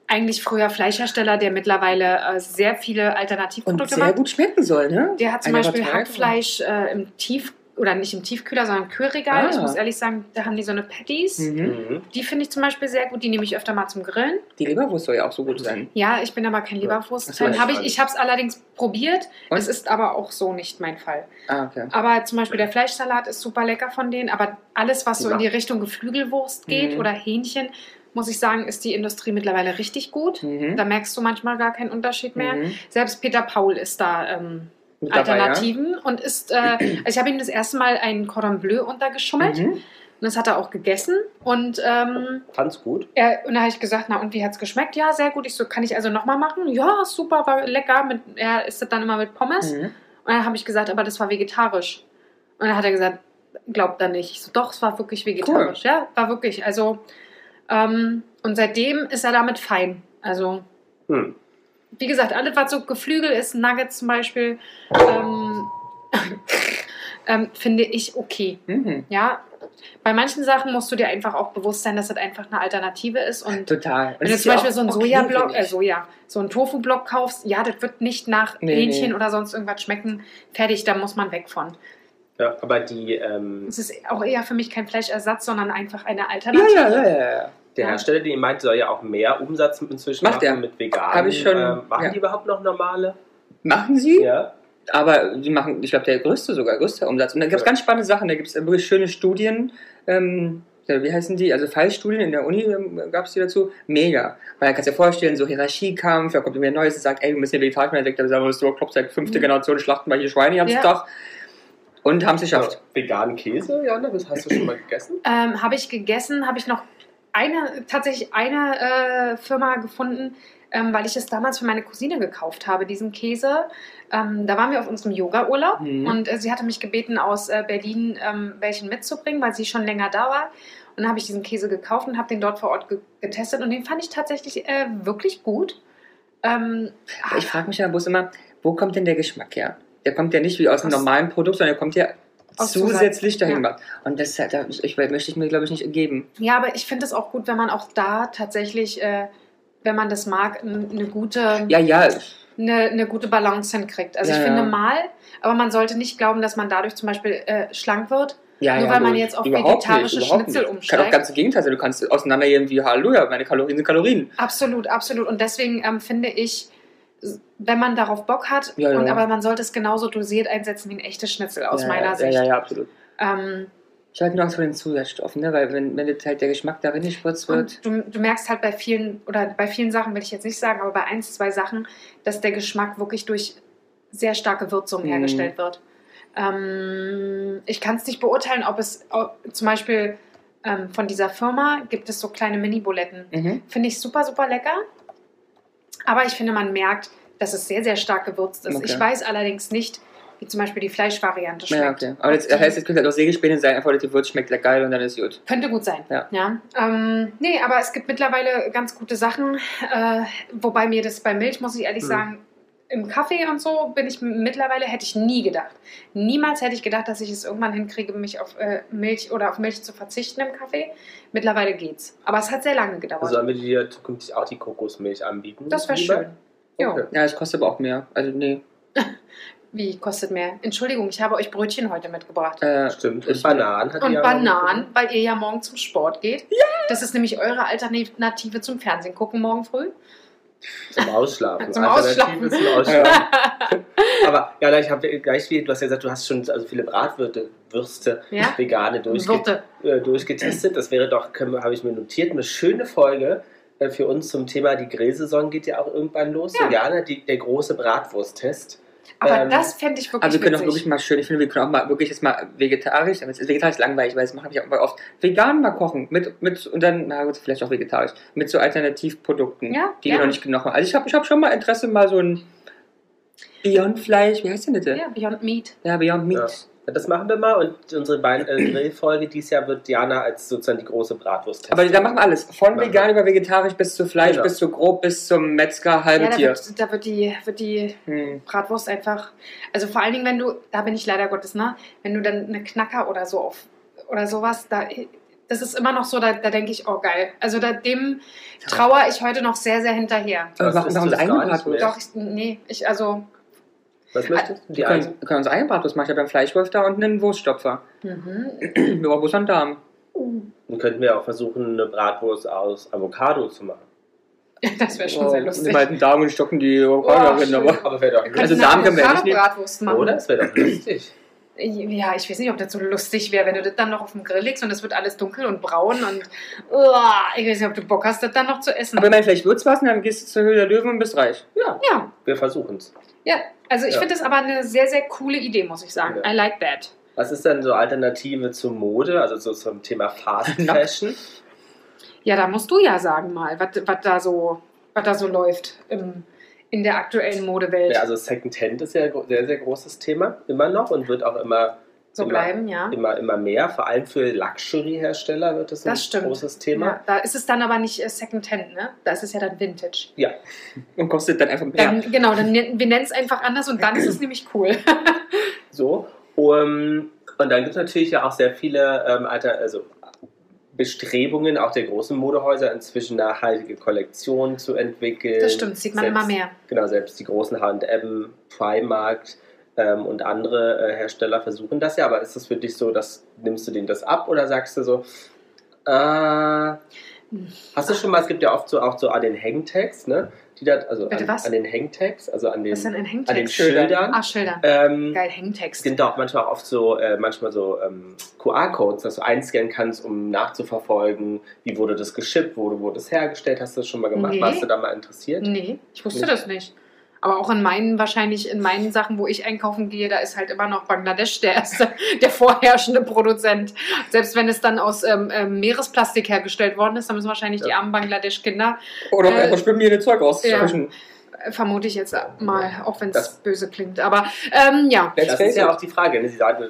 eigentlich früher Fleischhersteller, der mittlerweile äh, sehr viele Und Alternativprodukte sehr macht. gut schmecken soll, ne? Der hat zum Eine Beispiel. Hackfleisch äh, im Tief oder nicht im Tiefkühler, sondern im Kühlregal. Ah. Ich muss ehrlich sagen, da haben die so eine Patties. Mhm. Mhm. Die finde ich zum Beispiel sehr gut. Die nehme ich öfter mal zum Grillen. Die Leberwurst soll ja auch so gut sein. Ja, ich bin aber kein Ja. Leberwurst-Fan. Ach so, Hab ich ich habe es allerdings probiert. Und? Es ist aber auch so nicht mein Fall. Ah, okay. Aber zum Beispiel der Fleischsalat ist super lecker von denen. Aber alles, was so Ja. in die Richtung Geflügelwurst geht Mhm. oder Hähnchen, muss ich sagen, ist die Industrie mittlerweile richtig gut. Mhm. Da merkst du manchmal gar keinen Unterschied mehr. Mhm. Selbst Peter Paul ist da ähm, Dabei, Alternativen und ist, äh, also ich habe ihm das erste Mal ein Cordon Bleu Ja? untergeschummelt Mhm. und das hat er auch gegessen und ähm, Fand's gut. er, und da habe ich gesagt, na und wie hat's geschmeckt? Ja, sehr gut. Ich so, kann ich also nochmal machen? Ja, super, war lecker. Mit, er isst das dann immer mit Pommes. Mhm. Und dann habe ich gesagt, aber das war vegetarisch. Und dann hat er gesagt, glaubt er nicht. Ich so, doch, es war wirklich vegetarisch. Ja, war wirklich. Also, ähm, und seitdem ist er damit fein. Also, Hm. Wie gesagt, alles, was so Geflügel ist, Nuggets zum Beispiel, ähm, ähm, finde ich okay. Mhm. Ja, bei manchen Sachen musst du dir einfach auch bewusst sein, dass das einfach eine Alternative ist. Und Total. Und wenn du zum Beispiel so einen okay, Sojablock, äh. Soja, so einen Tofu-Block kaufst, ja, das wird nicht nach Nee, Hähnchen nee. oder sonst irgendwas schmecken. Fertig, da muss man weg von. Ja, aber die, ähm, Es ist auch eher für mich kein Fleischersatz, sondern einfach eine Alternative. ja, ja, ja, ja. Der Ja. Hersteller, den ihr meint, soll ja auch mehr Umsatz inzwischen Macht machen er. mit veganen. Hab ich schon, Ähm, machen ja. die überhaupt noch normale? Machen sie? Ja. Aber die machen, ich glaube, der größte sogar, größte Umsatz. Und da gibt es Ja. ganz spannende Sachen. Da gibt es wirklich schöne Studien. Ähm, ja, wie heißen die? Also Fallstudien in der Uni ähm, gab es die dazu. Mega. Weil da kannst du dir vorstellen, so Hierarchiekampf, da kommt irgendwie ein Neues und sagt, ey, wir müssen hier vegetarisch werden. Da sagen wir, das ist seit fünfte Mhm. Generation schlachten wir hier Schweine ganzen Ja. Tag. Und haben es geschafft. Veganen Käse, Jana, das hast du schon mal gegessen? Ähm, habe ich gegessen, habe ich noch eine, tatsächlich eine äh, Firma gefunden, ähm, weil ich es damals für meine Cousine gekauft habe, diesen Käse. Ähm, da waren wir auf unserem Yoga-Urlaub Mhm. und äh, sie hatte mich gebeten, aus äh, Berlin ähm, welchen mitzubringen, weil sie schon länger da war. Und dann habe ich diesen Käse gekauft und habe den dort vor Ort ge getestet und den fand ich tatsächlich äh, wirklich gut. Ähm, Ich frage mich ja bloß immer, wo kommt denn der Geschmack her? Der kommt ja nicht wie aus einem normalen Produkt, sondern der kommt ja Zusätzlich dahin. Und das da, ich, ich, möchte ich mir, glaube ich, nicht geben. Ja, aber ich finde es auch gut, wenn man auch da tatsächlich, äh, wenn man das mag, eine gute, Ja, ja, eine, eine gute Balance hinkriegt. Also Ja, ich finde ja. mal, aber man sollte nicht glauben, dass man dadurch zum Beispiel äh, schlank wird. Ja, Nur ja, weil man jetzt auf vegetarische nicht, Schnitzel nicht. umsteigt. Kann auch ganz im Gegenteil sein. Du kannst auseinandergehen wie Halleluja, meine Kalorien sind Kalorien. Absolut, absolut. Und deswegen ähm, finde ich, wenn man darauf Bock hat, Ja, ja. Und, aber man sollte es genauso dosiert einsetzen wie ein echtes Schnitzel aus meiner ja, Sicht. Ja, ja, ja, absolut. Ähm, Ich habe nur Angst vor den Zusatzstoffen, ne? weil wenn, wenn jetzt halt der Geschmack darin nicht spritzt wird. Du, du merkst halt bei vielen, oder bei vielen Sachen will ich jetzt nicht sagen, aber bei eins, zwei Sachen, dass der Geschmack wirklich durch sehr starke Würzung Mhm. hergestellt wird. Ähm, ich kann es nicht beurteilen, ob es ob, zum Beispiel ähm, von dieser Firma gibt es so kleine Mini-Buletten. Mhm. Finde ich super, super lecker. Aber ich finde, man merkt, dass es sehr, sehr stark gewürzt ist. Okay. Ich weiß allerdings nicht, wie zum Beispiel die Fleischvariante schmeckt. Ja, okay. Aber die- heißt, es könnte halt auch Sägespäne sein, einfach die Würze schmeckt lecker geil und dann ist gut. Könnte gut sein. Ja. Ähm, nee, aber es gibt mittlerweile ganz gute Sachen. Äh, wobei mir das bei Milch, muss ich ehrlich Mhm. sagen, im Kaffee und so bin ich mittlerweile, hätte ich nie gedacht. Niemals hätte ich gedacht, dass ich es irgendwann hinkriege, mich auf äh, Milch oder auf Milch zu verzichten im Kaffee. Mittlerweile geht's. Aber es hat sehr lange gedauert. Sollen wir dir zukünftig auch die Kokosmilch anbieten? das wäre schön. Okay. Ja, es kostet aber auch mehr. Also, nee. Wie kostet mehr? Entschuldigung, ich habe euch Brötchen heute mitgebracht. Äh, Stimmt. Und Bananen hat Und ja Bananen, weil ihr ja morgen zum Sport geht. Ja. Das ist nämlich eure Alternative zum Fernsehen gucken morgen früh. Zum Ausschlafen. Zum Alternative Ausschlafen. zum Ausschlafen. Aber ja, ich habe gleich viel, du hast ja gesagt, du hast schon also viele Bratwürste, Würste, Ja? vegane durchge äh, durchgetestet. Das wäre doch, habe ich mir notiert, eine schöne Folge äh, für uns zum Thema, die Grillsaison geht ja auch irgendwann los. Ja. Juliane, die, der große Bratwursttest. Aber Ähm, das fände ich wirklich Also wir können auch wirklich mal schön, ich finde, wir können auch mal wirklich jetzt mal vegetarisch, aber es ist vegetarisch langweilig, weil das mache ich auch mal oft, vegan mal kochen, mit, mit und dann, na gut, vielleicht auch vegetarisch, mit so Alternativprodukten, Ja, die wir gerne. noch nicht genug haben. Also ich habe ich hab schon mal Interesse, mal so ein Beyond Fleisch, wie heißt denn das? Ja, ja, Beyond Meat. Beyond Meat. Ja. Das machen wir mal und unsere beiden äh, Grillfolge dieses Jahr wird Diana als sozusagen die große Bratwurst testen. Aber da machen wir alles. Von Machen vegan über vegetarisch bis zu Fleisch, Genau. bis zu grob, bis zum Metzger, halbe Ja, da Tier. wird, da wird die, wird die Hm. Bratwurst einfach. Also vor allen Dingen, wenn du, da bin ich leider Gottes, ne? Wenn du dann eine Knacker oder so auf oder sowas, da das ist immer noch so, da, da denke ich, oh geil. Also da, dem trauere ich heute noch sehr, sehr hinterher. Aber Was machen ist wir das mehr? Doch, ich, nee, ich, also. Was möchtest du? Die Wir können, können unsere eigene Bratwurst machen. Ich habe einen Fleischwolf da und einen Wurststopfer. Mhm. Wir brauchen bloß einen Darm. Dann könnten wir auch versuchen, eine Bratwurst aus Avocado zu machen. Das wäre schon sehr lustig. Mit alten Darm und stocken die Avocado Oh, drin, aber Aber wäre doch lustig. Also Samen können wir ja eine nicht nehmen. Bratwurst machen. Oder? Das wäre doch lustig. Ja, ich weiß nicht, ob das so lustig wäre, wenn du das dann noch auf dem Grill legst und es wird alles dunkel und braun und uah, ich weiß nicht, ob du Bock hast, das dann noch zu essen. Aber ich meine, vielleicht wird's was und dann gehst du zur Höhle der Löwen und bist reich. Ja, ja, wir versuchen es. ja. Also ich Ja. finde das aber eine sehr, sehr coole Idee, muss ich sagen. Ja. I like that. Was ist denn so Alternative zur Mode, also so zum Thema Fast. Fashion? Ja, da musst du ja sagen mal, was was da so, was da so läuft im, in der aktuellen Modewelt. Ja, also Secondhand ist ja ein sehr, sehr großes Thema, immer noch und wird auch immer, so immer, bleiben, ja. immer, immer mehr. Vor allem für Luxury-Hersteller wird das ein Das stimmt. großes Thema. Ja, da ist es dann aber nicht äh, Secondhand, ne? Da ist es ja dann Vintage. Ja, Und kostet dann einfach mehr. Dann, Genau, dann nennen, wir nennen es einfach anders und dann ist es nämlich cool. so. Um, und dann gibt es natürlich ja auch sehr viele ähm, Alter, also Bestrebungen auch der großen Modehäuser inzwischen nachhaltige Kollektionen zu entwickeln. Das stimmt, sieht man Selbst- immer mehr. Genau, selbst die großen H&M, Primark ähm, und andere äh, Hersteller versuchen das ja. Aber ist das für dich so, dass nimmst du denen das ab oder sagst du so, äh, hast du schon mal, es gibt ja oft so auch so an den Hangtags, ne? Die da, also Bitte an, was? an den Hangtags, also an den, an den? Schildern. Ah, Schilder. Ähm, Geil, Hangtext. sind da auch manchmal auch oft so, äh, manchmal so ähm, QR-Codes, dass du einscannen kannst, um nachzuverfolgen, wie wurde das geschippt, wo wurde das hergestellt. Hast du das schon mal gemacht? Nee. Warst du da mal interessiert? Nee, ich wusste Nicht? das nicht. Aber auch in meinen, wahrscheinlich in meinen Sachen, wo ich einkaufen gehe, da ist halt immer noch Bangladesch der erste, der vorherrschende Produzent. Selbst wenn es dann aus ähm, ähm, Meeresplastik hergestellt worden ist, dann müssen wahrscheinlich die Ja. armen Bangladesch-Kinder, Oder Äh, schwimmen hier das Zeug aus. ja. Vermute ich jetzt mal, auch wenn es böse klingt. Aber ähm, ja, Das ist ja it. auch die Frage. Ne? Sie sagen,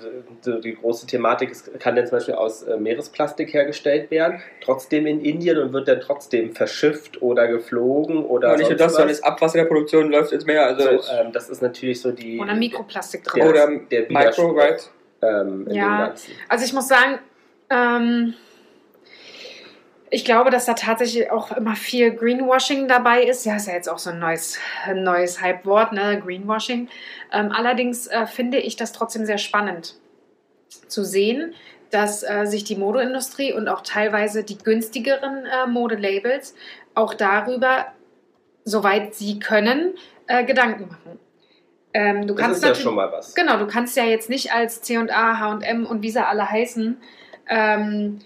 die große Thematik ist, kann denn zum Beispiel aus äh, Meeresplastik hergestellt werden, trotzdem in Indien und wird dann trotzdem verschifft oder geflogen oder Aber nicht nur das, sondern das Abwasser der Produktion läuft ins Meer. Also So, ähm, das ist natürlich so die oder Mikroplastik drin. der, Oder der Micro, right? ähm, in Ja. Also ich muss sagen, ähm, ich glaube, dass da tatsächlich auch immer viel Greenwashing dabei ist. Ja, ist ja jetzt auch so ein neues, ein neues Hype-Wort, ne? Greenwashing. Ähm, allerdings äh, finde ich das trotzdem sehr spannend zu sehen, dass äh, sich die Modeindustrie und auch teilweise die günstigeren äh, Modelabels auch darüber, soweit sie können, äh, Gedanken machen. Ähm, du Das kannst ist ja schon mal was. Genau, du kannst ja jetzt nicht als C&A, H&M und wie sie alle heißen, ähm,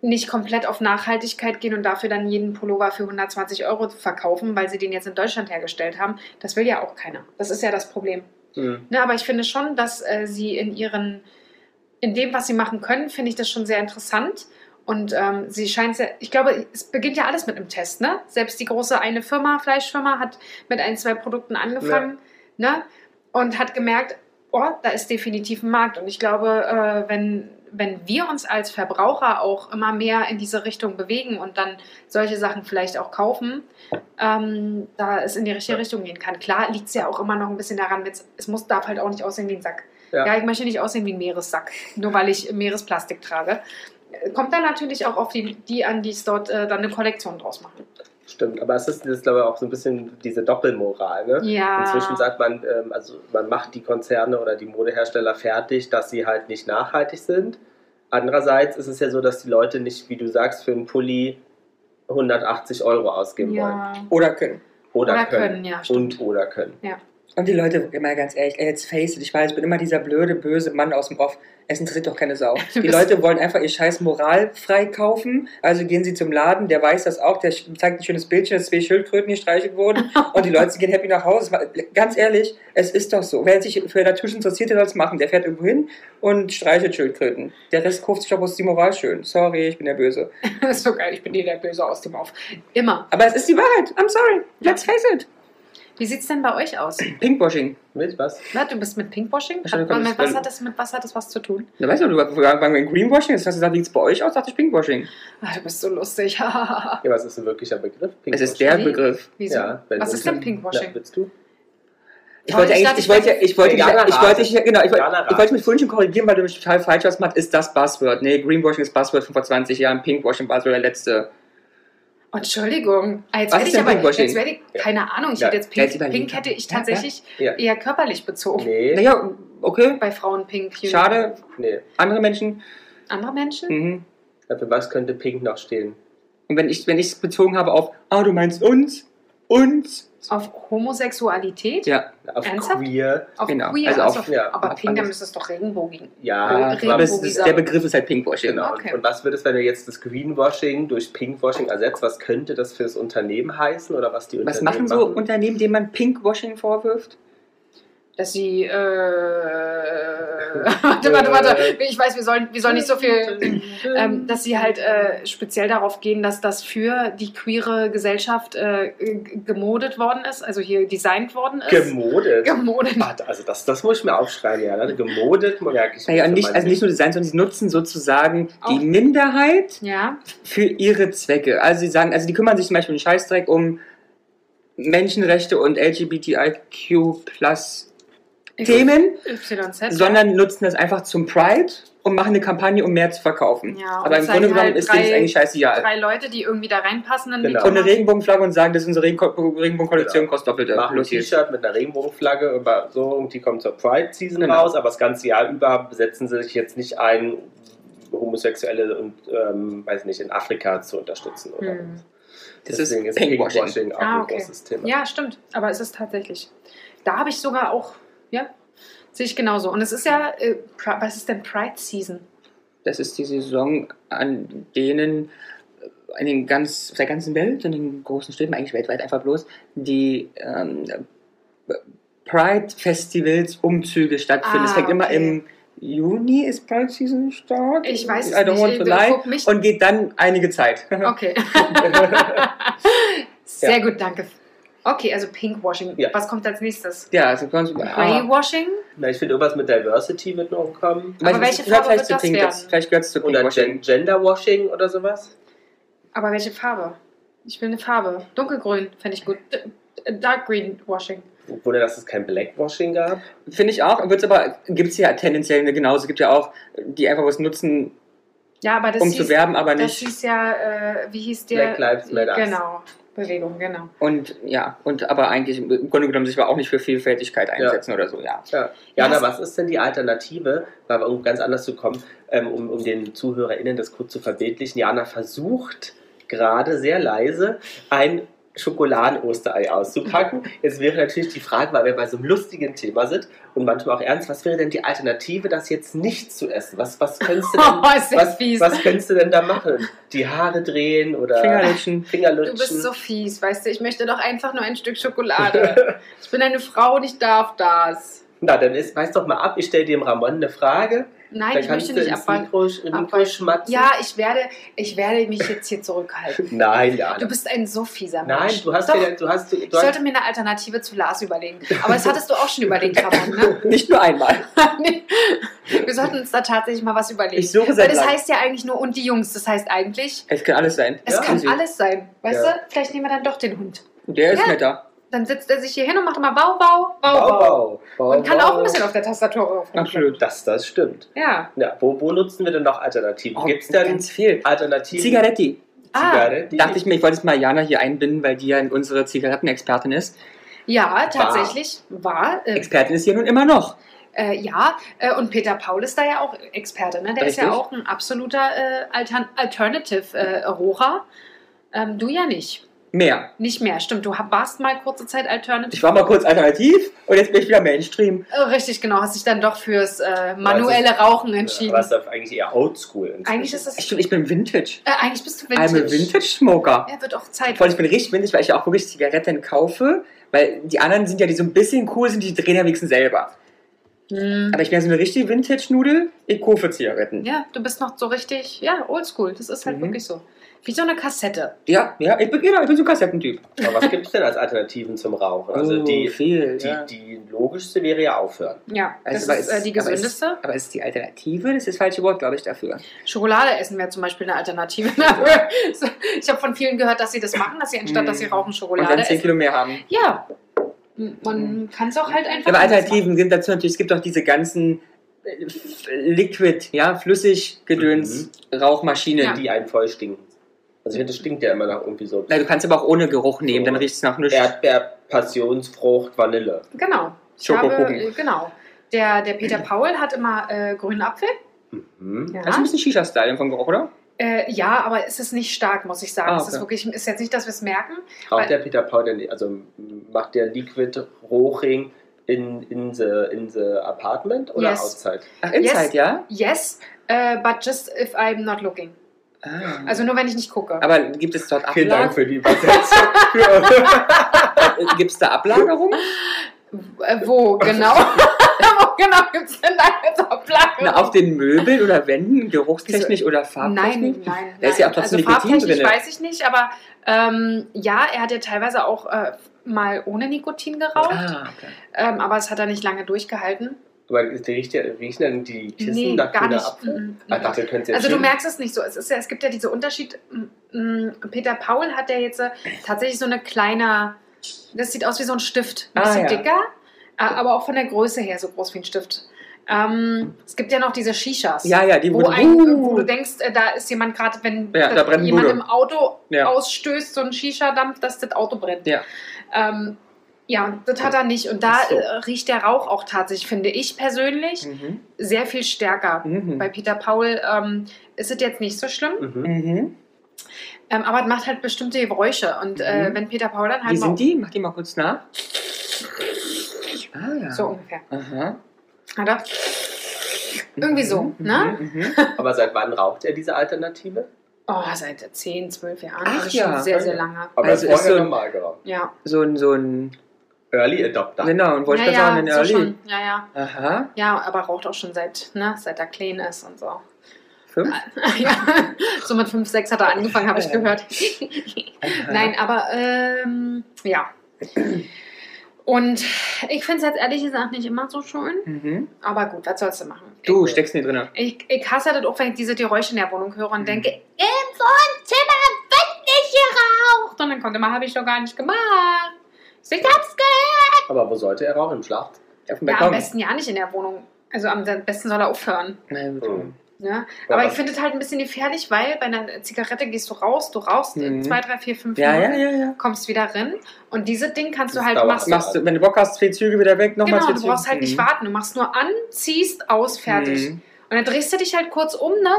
nicht komplett auf Nachhaltigkeit gehen und dafür dann jeden Pullover für 120 Euro verkaufen, weil sie den jetzt in Deutschland hergestellt haben. Das will ja auch keiner. Das ist ja das Problem. Mhm. Ne, aber ich finde schon, dass äh, sie in ihren, in dem, was sie machen können, finde ich das schon sehr interessant. Und ähm, sie scheint sehr, ich glaube, es beginnt ja alles mit einem Test, ne? Selbst die große eine Firma, Fleischfirma, hat mit ein, zwei Produkten angefangen, ne? Und hat gemerkt, oh, da ist definitiv ein Markt. Und ich glaube, äh, wenn, wenn wir uns als Verbraucher auch immer mehr in diese Richtung bewegen und dann solche Sachen vielleicht auch kaufen, ähm, da es in die richtige. Richtung gehen kann. Klar liegt es ja auch immer noch ein bisschen daran, es muss, darf halt auch nicht aussehen wie ein Sack. Ja. Ja. ich möchte nicht aussehen wie ein Meeressack, nur weil ich Meeresplastik trage. Kommt dann natürlich auch auf die, die an, die es dort äh, dann eine Kollektion draus machen. Stimmt, aber es ist, das ist glaube ich, auch so ein bisschen diese Doppelmoral. Ne? Ja. Inzwischen sagt man, ähm, also man macht die Konzerne oder die Modehersteller fertig, dass sie halt nicht nachhaltig sind. Andererseits ist es ja so, dass die Leute nicht, wie du sagst, für einen Pulli 180 Euro ausgeben wollen. ja. Oder können. Oder, Oder können. können, ja, stimmt. Und oder können. Und die Leute, mal ganz ehrlich, ey, let's face it, ich weiß, ich bin immer dieser blöde, böse Mann aus dem Off. Es interessiert doch keine Sau. Die Leute wollen einfach ihr scheiß Moral freikaufen, also gehen sie zum Laden, der weiß das auch, der zeigt ein schönes Bildchen, dass zwei Schildkröten gestreichelt wurden und die Leute gehen happy nach Hause. Ganz ehrlich, es ist doch so. Wer sich für Naturschutz interessiert, der soll es machen. Der fährt irgendwo hin und streichelt Schildkröten. Der Rest kauft sich doch aus die Moral schön. Sorry, ich bin der Böse. Das ist so geil, ich bin dir der Böse aus dem Auf. Immer. Aber es ist die Wahrheit. I'm sorry. Let's face it. Wie sieht's denn bei euch aus? Pinkwashing. Mit was? Na, du bist mit Pinkwashing? Hat, mit, was hat das, mit was hat das was zu tun? Da weißt du, du wir in Greenwashing, jetzt hast du gesagt, wie sieht es bei euch aus? Dachte ich Pinkwashing. Ah, du bist so lustig. Ja, was ist ein wirklicher Begriff? Es ist der? Begriff. Wieso? Ja, wenn was ist denn Pinkwashing? Willst du? Ich wollte ich eigentlich, ich wollte, ich wollte, ich wollte, ich genau, ich wollte, ich wollte mich vorhin schon korrigieren, weil du mich total falsch hast gemacht. Ist das Buzzword? Nee, Greenwashing ist Buzzword von vor 20 Jahren, Pinkwashing Buzzword der letzte. Entschuldigung. Ah, Jetzt werde ich aber, jetzt werde ich, keine Ahnung, ich Ja. hätte jetzt Pink, Pink hätte ich tatsächlich ja. eher körperlich bezogen. Nee, Naja, okay, Bei Frauen Pink. schade. nee. Andere Menschen. Andere Menschen? Mhm. Für was könnte Pink noch stehen? Und wenn ich wenn ich es bezogen habe auf, ah, du meinst uns, uns, Auf Homosexualität? ja, Auf Ernsthaft? queer. Auf Genau, queer? also Also auf- ja, aber auf Pink, dann müsste es doch Regenbogen. Ja, Äh, aber ist, der Begriff ist halt Pinkwashing. Genau. Okay. Und, und was wird es, wenn du jetzt das Greenwashing durch Pinkwashing ersetzt? Was könnte das für das Unternehmen heißen oder was die Was Unternehmen machen so Unternehmen, denen man Pinkwashing vorwirft? Dass sie, äh, warte, warte, warte, ich weiß, wir sollen, wir sollen nicht so viel, ähm, dass sie halt äh, speziell darauf gehen, dass das für die queere Gesellschaft äh, gemodet worden ist, also hier designt worden ist. Gemodet. Gemodet. Ah, Also das, das muss ich mir aufschreiben, ja. ne? Gemodet, merke ich. Naja, und nicht, also nicht nur Design, sondern sie nutzen sozusagen Auch- die Minderheit Ja, für ihre Zwecke. Also sie sagen, also die kümmern sich zum Beispiel um den Scheißdreck um Menschenrechte und LGBTIQ plus Themen, YZ. sondern nutzen das einfach zum Pride und machen eine Kampagne, um mehr zu verkaufen. Ja, Aber im Grunde genommen halt ist denen drei- eigentlich scheißegal. drei Leute, die irgendwie da reinpassen, dann Genau. Und eine Regenbogenflagge und sagen, das ist unsere Regenko- Regenbogenkollektion, Genau. kostet doppelt. machen ein. T-Shirt mit einer Regenbogenflagge über so und die kommt zur Pride Season Genau. raus, aber das ganze Jahr über setzen sie sich jetzt nicht ein, Homosexuelle und ähm, weiß nicht in Afrika zu unterstützen oder Hm. Das deswegen ist ist Pinkwashing. Pinkwashing auch Ah, ein okay. großes Thema. Ja, stimmt. Aber es ist tatsächlich. Da habe ich sogar auch, ja, sehe ich genauso. Und es ist ja, äh, was ist denn Pride Season? Das ist die Saison, an denen in den ganz, auf der ganzen Welt, in den großen Städten, eigentlich weltweit einfach bloß, die ähm, Pride-Festivals, Umzüge stattfinden. Ah, es fängt immer okay. im Juni, ist Pride Season Start? Ich weiß es I don't nicht. want to Ich lie. Und geht dann einige Zeit. Okay. Sehr Ja. gut, danke. Okay, also Pinkwashing. Ja. Was kommt als nächstes? ja, also ganz, ah, Greywashing? Na, ich finde, irgendwas mit Diversity wird noch kommen. Aber weiß welche Farbe vielleicht wird das Pink, werden? Vielleicht gehört es zu Oder Pinkwashing. Gen Genderwashing oder sowas. Aber welche Farbe? Ich will eine Farbe. Dunkelgrün fände ich gut. Dark Green Washing. Oder dass es kein Blackwashing gab. Finde ich auch. Wird's aber gibt es ja tendenziell genauso. Es gibt ja auch, die einfach was nutzen, Ja, aber das um hieß, zu werben, aber das nicht. hieß ja, äh, wie hieß der? Black Lives Matter. Genau, Bewegung, genau. Und ja, und aber eigentlich im Grunde genommen sich aber auch nicht für Vielfältigkeit einsetzen oder so, ja. Ja. Jana, Ja, was ist denn die Alternative, weil um ganz anders zu kommen, ähm, um, um den ZuhörerInnen das kurz zu verbildlichen? Jana versucht gerade sehr leise ein Schokoladen-Osterei auszupacken. Jetzt wäre natürlich die Frage, weil wir bei so einem lustigen Thema sind und manchmal auch ernst, was wäre denn die Alternative, das jetzt nicht zu essen? Was, was, könntest, du denn, Oh, was, fies. was könntest du denn da machen? Die Haare drehen oder Fingerlutschen. Fingerlutschen? Du bist so fies, weißt du, ich möchte doch einfach nur ein Stück Schokolade. ich bin eine Frau und ich darf das. Na, dann ist, weiß doch mal ab, ich stelle dir dem Ramon eine Frage. Nein, dann ich möchte nicht schmatzen. Ja, ich werde, ich werde mich jetzt hier zurückhalten. Nein, Jana. Du bist ein so fieser Nein, Mensch. du hast Doch, ja, du hast, du, ich sollte mir eine Alternative zu Lars überlegen. Aber das hattest du auch schon überlegt, Ramon, ne? Nicht nur einmal. Nee. Wir sollten uns da tatsächlich mal was überlegen. Ich suche Weil das langem. heißt ja eigentlich nur und die Jungs. Das heißt eigentlich, Es kann alles sein. es Ja. kann alles sein. Weißt Ja. du, vielleicht nehmen wir dann doch den Hund. Der ist Ja. netter. Dann setzt er sich hier hin und macht immer Bau, Bau, Bau, Bau, Bau. Bau, Und kann Bau. auch ein bisschen auf der Tastatur rumklicken. Absolut. Das, das stimmt. Ja. Ja, wo, wo nutzen wir denn noch Alternativen? Oh, Gibt es denn ganz viel. Alternativen? Zigaretti. Ah, Zigarette? Dachte ich mir, ich wollte jetzt mal Jana hier einbinden, weil die ja unsere Zigarettenexpertin ist. ja, tatsächlich war. Äh, Expertin ist hier nun immer noch. äh, ja, äh, und Peter Paul ist da ja auch Experte. Ne? Der ist ja Richtig. auch ein absoluter äh, Altern Alternative-Rocher. ähm, du ja nicht. Mehr. Nicht mehr, stimmt. Du hab- warst mal kurze Zeit Alternative. Ich war mal kurz alternativ und jetzt bin ich wieder Mainstream. Äh, Richtig, genau. Hast dich dann doch fürs äh, manuelle Rauchen entschieden. Aber es ist eigentlich eher oldschool. Eigentlich ist das. Stimmt, ich bin Vintage. Äh, eigentlich bist du I'm a Vintage. Vintage Smoker. Ja, wird auch Zeit. Vor allem, ich bin richtig vintage, weil ich ja auch wirklich Zigaretten kaufe, weil die anderen sind ja, die so ein bisschen cool sind, die drehen ja wenigstens selber. Hm. Aber ich bin ja so eine richtige Vintage-Nudel, ich kaufe Zigaretten. Ja, du bist noch so richtig, ja, oldschool. Das ist halt Mhm. wirklich so. Wie so eine Kassette. Ja, ja, ich bin, genau, ich bin so ein Kassettentyp. Aber was gibt es denn als Alternativen zum Rauchen? Also Oh, die, viel, die, ja. die logischste wäre ja aufhören. Ja, das Also, aber ist äh, die aber gesündeste. Ist, aber ist die Alternative? Das ist das falsche Wort, glaube ich, dafür. Schokolade essen wäre zum Beispiel eine Alternative dafür. Ich habe von vielen gehört, dass sie das machen, dass sie anstatt, dass sie rauchen, Und Schokolade dann 10 essen. Kilo mehr haben. Ja, man kann es auch halt einfach. Aber Alternativen sind dazu natürlich, es gibt auch diese ganzen äh, Liquid, ja, flüssig Gedöns, Rauchmaschinen. Ja. Die einen voll stinken. Also ich finde, das stinkt ja immer nach irgendwie so Na, du kannst aber auch ohne Geruch nehmen, So. dann riecht es nach nichts. Erdbeer, Passionsfrucht, Vanille. Genau. Schokokuchen. äh, genau. Der, der Peter Paul hat immer äh, grünen Apfel. Mhm. Ja. Das ist ein bisschen Shisha-Style vom Geruch, oder? Äh, ja, aber es ist nicht stark, muss ich sagen. Ah, Es ist okay. wirklich, ist jetzt nicht, dass wir es merken. Raucht Weil- der Peter Paul denn, also macht der Liquid Rohring in, in, the, in the apartment oder Yes. outside? Ach, Inside, Yes. ja? Yes, äh, but just if I'm not looking. Ah. Also nur wenn ich nicht gucke. aber gibt es dort Vielen Dank für die Übersetzung. Gibt es da Ablagerung? Äh, wo genau? wo genau gibt es denn da jetzt Ablagerung? Na, auf den Möbeln oder Wänden, geruchstechnisch oder farbtechnisch? Nein, nein. Da ist ja nein. auch trotzdem also Nikotin drin. weiß ich nicht, aber ähm, ja, er hat ja teilweise auch äh, mal ohne Nikotin geraucht, Ah, okay. ähm, aber es hat er nicht lange durchgehalten. Aber die riecht ja, riechen dann die Kissen Nee, nach gar nicht. Apfel? Mhm. Ah, dachte, könnt Also du schön- merkst es nicht so. Es, ist ja, es gibt ja diese Unterschied. Peter Paul hat ja jetzt äh, tatsächlich so eine kleine, das sieht aus wie so ein Stift. Ein Ah, bisschen ja. dicker, äh, aber auch von der Größe her so groß wie ein Stift. Ähm, es gibt ja noch diese Shishas. Ja, ja, die wo, ein, Uh. wo du denkst, äh, da ist jemand gerade, wenn Ja, jemand Bude. im Auto Ja. ausstößt, so ein Shisha-Dampf, dass das Auto brennt. Ja. Ähm, ja, das hat er nicht. Und da so. äh, riecht der Rauch auch tatsächlich, finde ich persönlich, Mhm. sehr viel stärker. Mhm. Bei Peter Paul ähm, ist es jetzt nicht so schlimm, Mhm. Mhm. ähm, aber es macht halt bestimmte Geräusche. Und äh, Mhm. wenn Peter Paul dann halt Wie sind die? Mach die mal kurz nach. Ah, ja. so ungefähr, Aha. hat er irgendwie so, Mhm, ne? mhm, mhm. Aber seit wann raucht er diese Alternative? Oh, seit 10, 12 Jahren, Ach also ja, schon sehr, sehr okay. lange. Aber Also ist vorher so- normal geraucht. Ja, So ein, so ein, Early Adopter. genau, und wollte ja, ich gerade sagen, ja, ein so Early. schon, ja, ja. Aha, Ja, aber raucht auch schon seit, ne, seit er clean ist und so. fünf? ja, so mit 5, 6 hat er angefangen, habe ich Ja. gehört. Nein, aber ähm, ja. Und ich finde es jetzt ehrlich gesagt nicht immer so schön. Mhm. Aber gut, was sollst du machen? Du steckst nicht drin. Ich, ich hasse das auch, wenn ich diese Geräusche in der Wohnung höre und Mhm. denke, im Wohnzimmer wird nicht geraucht. Und dann konnte man, habe ich doch gar nicht gemacht. Ich hab's gehört. Aber wo sollte er rauchen? Im Schlaf? Auf dem Ja, am besten ja nicht in der Wohnung. Also am besten soll er aufhören. Nein, Mhm. Ja, Aber ich finde es halt ein bisschen gefährlich, weil bei einer Zigarette gehst du raus, du rauchst Mhm. 2, 3, 4, 5 Ja, ja, Minuten, ja, ja. kommst wieder rein. Und dieses Ding kannst du Das halt dauert. machst, Machst du, wenn du Bock hast, zehn Züge wieder weg, nochmal Genau, du Züge. brauchst halt nicht Mhm. warten. Du machst nur an, ziehst, aus, fertig. Mhm. Und dann drehst du dich halt kurz um, ne?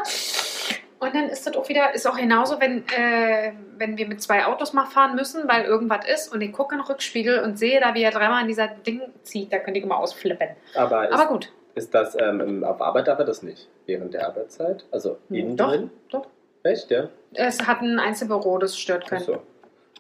Und dann ist das auch wieder, ist auch genauso, wenn, äh, wenn wir mit zwei Autos mal fahren müssen, weil irgendwas ist und ich gucke in den Rückspiegel und sehe da, wie er dreimal an dieser Ding zieht, da könnte ich immer ausflippen. Aber ist, Aber gut. ist das ähm, auf Arbeit darf er das nicht? Während der Arbeitszeit? Also innen Doch, drin? doch. Echt, ja? Es hat ein Einzelbüro, das stört Ach keinen. so.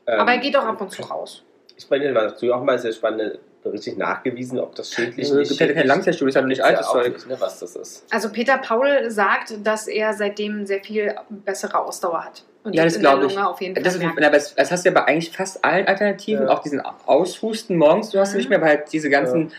Ähm, Aber er geht auch ab und zu raus. Ich spreche dazu auch mal sehr spannend, richtig nachgewiesen, ob das schädlich Also, es gibt ja keine Langzeitstudie, ist ja noch nicht altes ja Zeug. nicht, ne, was das ist. Also Peter Paul sagt, dass er seitdem sehr viel bessere Ausdauer hat. Und Ja, das glaube ich. Lunge auf jeden Fall Das, ist, merkt. aber das, das hast du ja bei eigentlich fast allen Alternativen, Ja. auch diesen Aushusten morgens, du hast du Mhm. nicht mehr, weil halt diese ganzen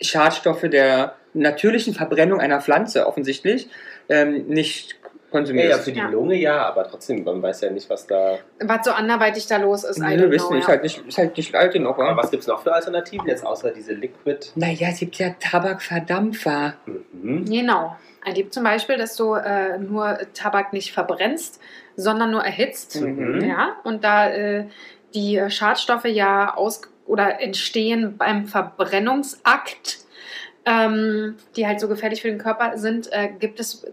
Schadstoffe der natürlichen Verbrennung einer Pflanze offensichtlich ähm, nicht Ja, konsumierst. ja, für die Ja. Lunge ja, aber trotzdem, man weiß ja nicht, was da. Was so anderweitig da los ist, Nö, don't wissen nicht, ist ja. halt nicht, ist halt nicht alt genug, Aber wa? was gibt es noch für Alternativen jetzt außer diese Liquid? Naja, es gibt ja Tabakverdampfer. Mhm. Genau. Er gibt zum Beispiel, dass du äh, nur Tabak nicht verbrennst, sondern nur erhitzt. Mhm. Ja, und da äh, die Schadstoffe ja aus oder entstehen beim Verbrennungsakt, ähm, die halt so gefährlich für den Körper sind, äh, gibt es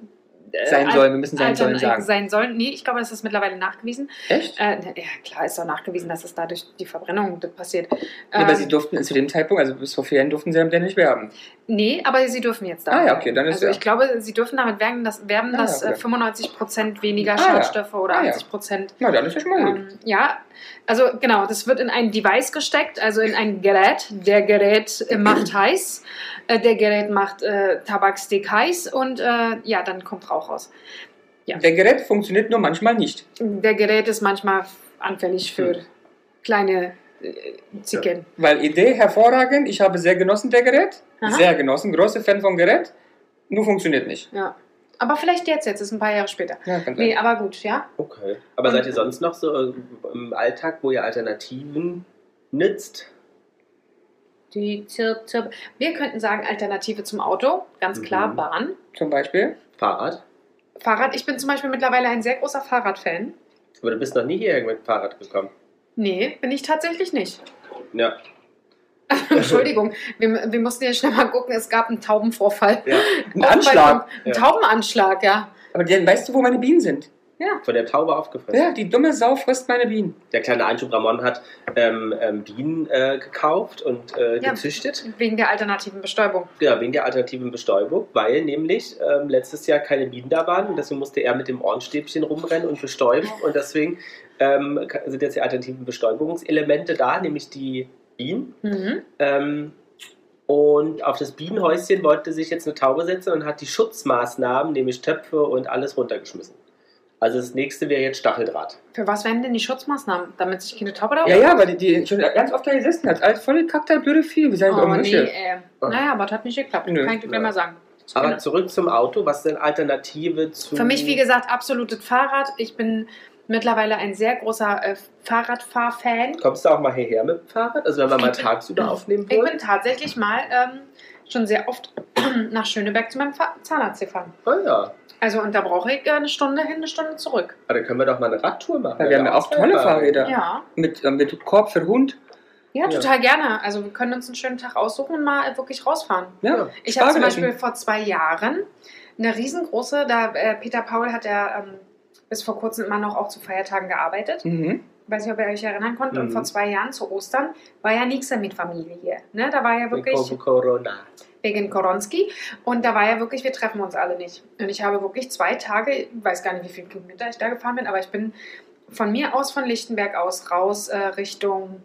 äh, Sein sollen, wir müssen sein sollen sagen. Sein sollen, nee, ich glaube, das ist mittlerweile nachgewiesen. Echt? Äh, ja, klar ist doch nachgewiesen, dass es dadurch die Verbrennung passiert. Ja, aber Ähm, sie durften zu dem Zeitpunkt, also bis vor vier Jahren durften sie damit ja nicht werben. Nee, aber sie dürfen jetzt damit Ah, ja, okay, dann ist Also ja- ich glaube, sie dürfen damit werben, dass, werben, Ah, dass ja, okay. äh, 95% weniger Ah, ja. Schadstoffe oder Ah, ja. 80% Na, dann ist ja schon mal gut. Ähm, ja, also genau, das wird in ein Device gesteckt, also in ein Gerät. Der Gerät äh, macht heiß, äh, der Gerät macht äh, Tabakstick heiß und äh, ja, dann kommt Rauch raus. ja. Der Gerät funktioniert nur manchmal nicht. Der Gerät ist manchmal anfällig für kleine äh, Zicken. Weil Idee hervorragend, ich habe sehr genossen, der Gerät. Aha. Sehr genossen, großer Fan vom Gerät. Nur funktioniert nicht. Ja. Aber vielleicht jetzt, jetzt ist ein paar Jahre später. Ja. Nee, aber gut, ja. Okay. Aber seid ihr sonst noch so äh, im Alltag, wo ihr Alternativen nützt? Die Zirp, Zirp. Wir könnten sagen, Alternative zum Auto, ganz klar Mhm. Bahn. Zum Beispiel. Fahrrad? Fahrrad, ich bin zum Beispiel mittlerweile ein sehr großer Fahrradfan. Aber du bist noch nie hierher mit dem Fahrrad gekommen. Nee, bin ich tatsächlich nicht. Ja. Entschuldigung, wir, wir mussten ja schnell mal gucken, es gab einen Taubenvorfall. ja. Ein Anschlag. Ein Ja. Taubenanschlag, ja. Aber die, weißt du, wo meine Bienen sind? Von der Taube aufgefressen. Ja, die dumme Sau frisst meine Bienen. Der kleine Einschub Ramon hat ähm, ähm, Bienen äh, gekauft und äh, Ja. gezüchtet. Wegen der alternativen Bestäubung. Genau, wegen der alternativen Bestäubung, weil nämlich ähm, letztes Jahr keine Bienen da waren und deswegen musste er mit dem Ohrenstäbchen rumrennen und bestäuben und deswegen ähm, sind jetzt die alternativen Bestäubungselemente da, nämlich die Bienen. Mhm. Ähm, und auf das Bienenhäuschen wollte sich jetzt eine Taube setzen und hat die Schutzmaßnahmen, nämlich Töpfe und alles runtergeschmissen. Also das nächste wäre jetzt Stacheldraht. Für was wären denn die Schutzmaßnahmen? Damit sich keine Taube da Ja, ja, weil die, die schon ganz oft da gesessen hat. Alles voll gekackt, halt blöde Vieh. Wie sagen Oh, wir nee, äh, Oh. naja, aber das hat nicht geklappt. Nö. Kann ich dir gleich mal sagen. Aber zurück zum Auto, was ist denn Alternative zu... Für mich, wie gesagt, absolutes Fahrrad. Ich bin mittlerweile ein sehr großer äh, Fahrradfahr-Fan. Kommst du auch mal hierher mit dem Fahrrad? Also wenn wir mal Ich bin- tagsüber aufnehmen Ich wollen? bin tatsächlich mal ähm, schon sehr oft nach Schöneberg zu meinem Fa Zahnarzt gefahren. Oh ja. Also, und da brauche ich eine Stunde hin, eine Stunde zurück. Aber dann können wir doch mal eine Radtour machen. Ja, wir haben ja auch tolle Fahrräder. Ja. Mit, äh, mit Korb für Hund. Ja, Ja. total gerne. Also wir können uns einen schönen Tag aussuchen und mal äh, wirklich rausfahren. Ja, Ich habe zum. Beispiel vor zwei Jahren eine riesengroße, da äh, Peter Paul hat ja ähm, bis vor kurzem immer noch auch zu Feiertagen gearbeitet. Mhm. Weiß nicht, ob ihr euch erinnern könnt. Und Mhm. vor zwei Jahren zu Ostern war ja nichts mit Familie hier. Ne? Da war ja wirklich Wegen Corona. wegen Koronski und da war ja wirklich, wir treffen uns alle nicht. Und ich habe wirklich zwei Tage, ich weiß gar nicht, wie viele Kilometer ich da gefahren bin, aber ich bin von mir aus, von Lichtenberg aus, raus äh, Richtung,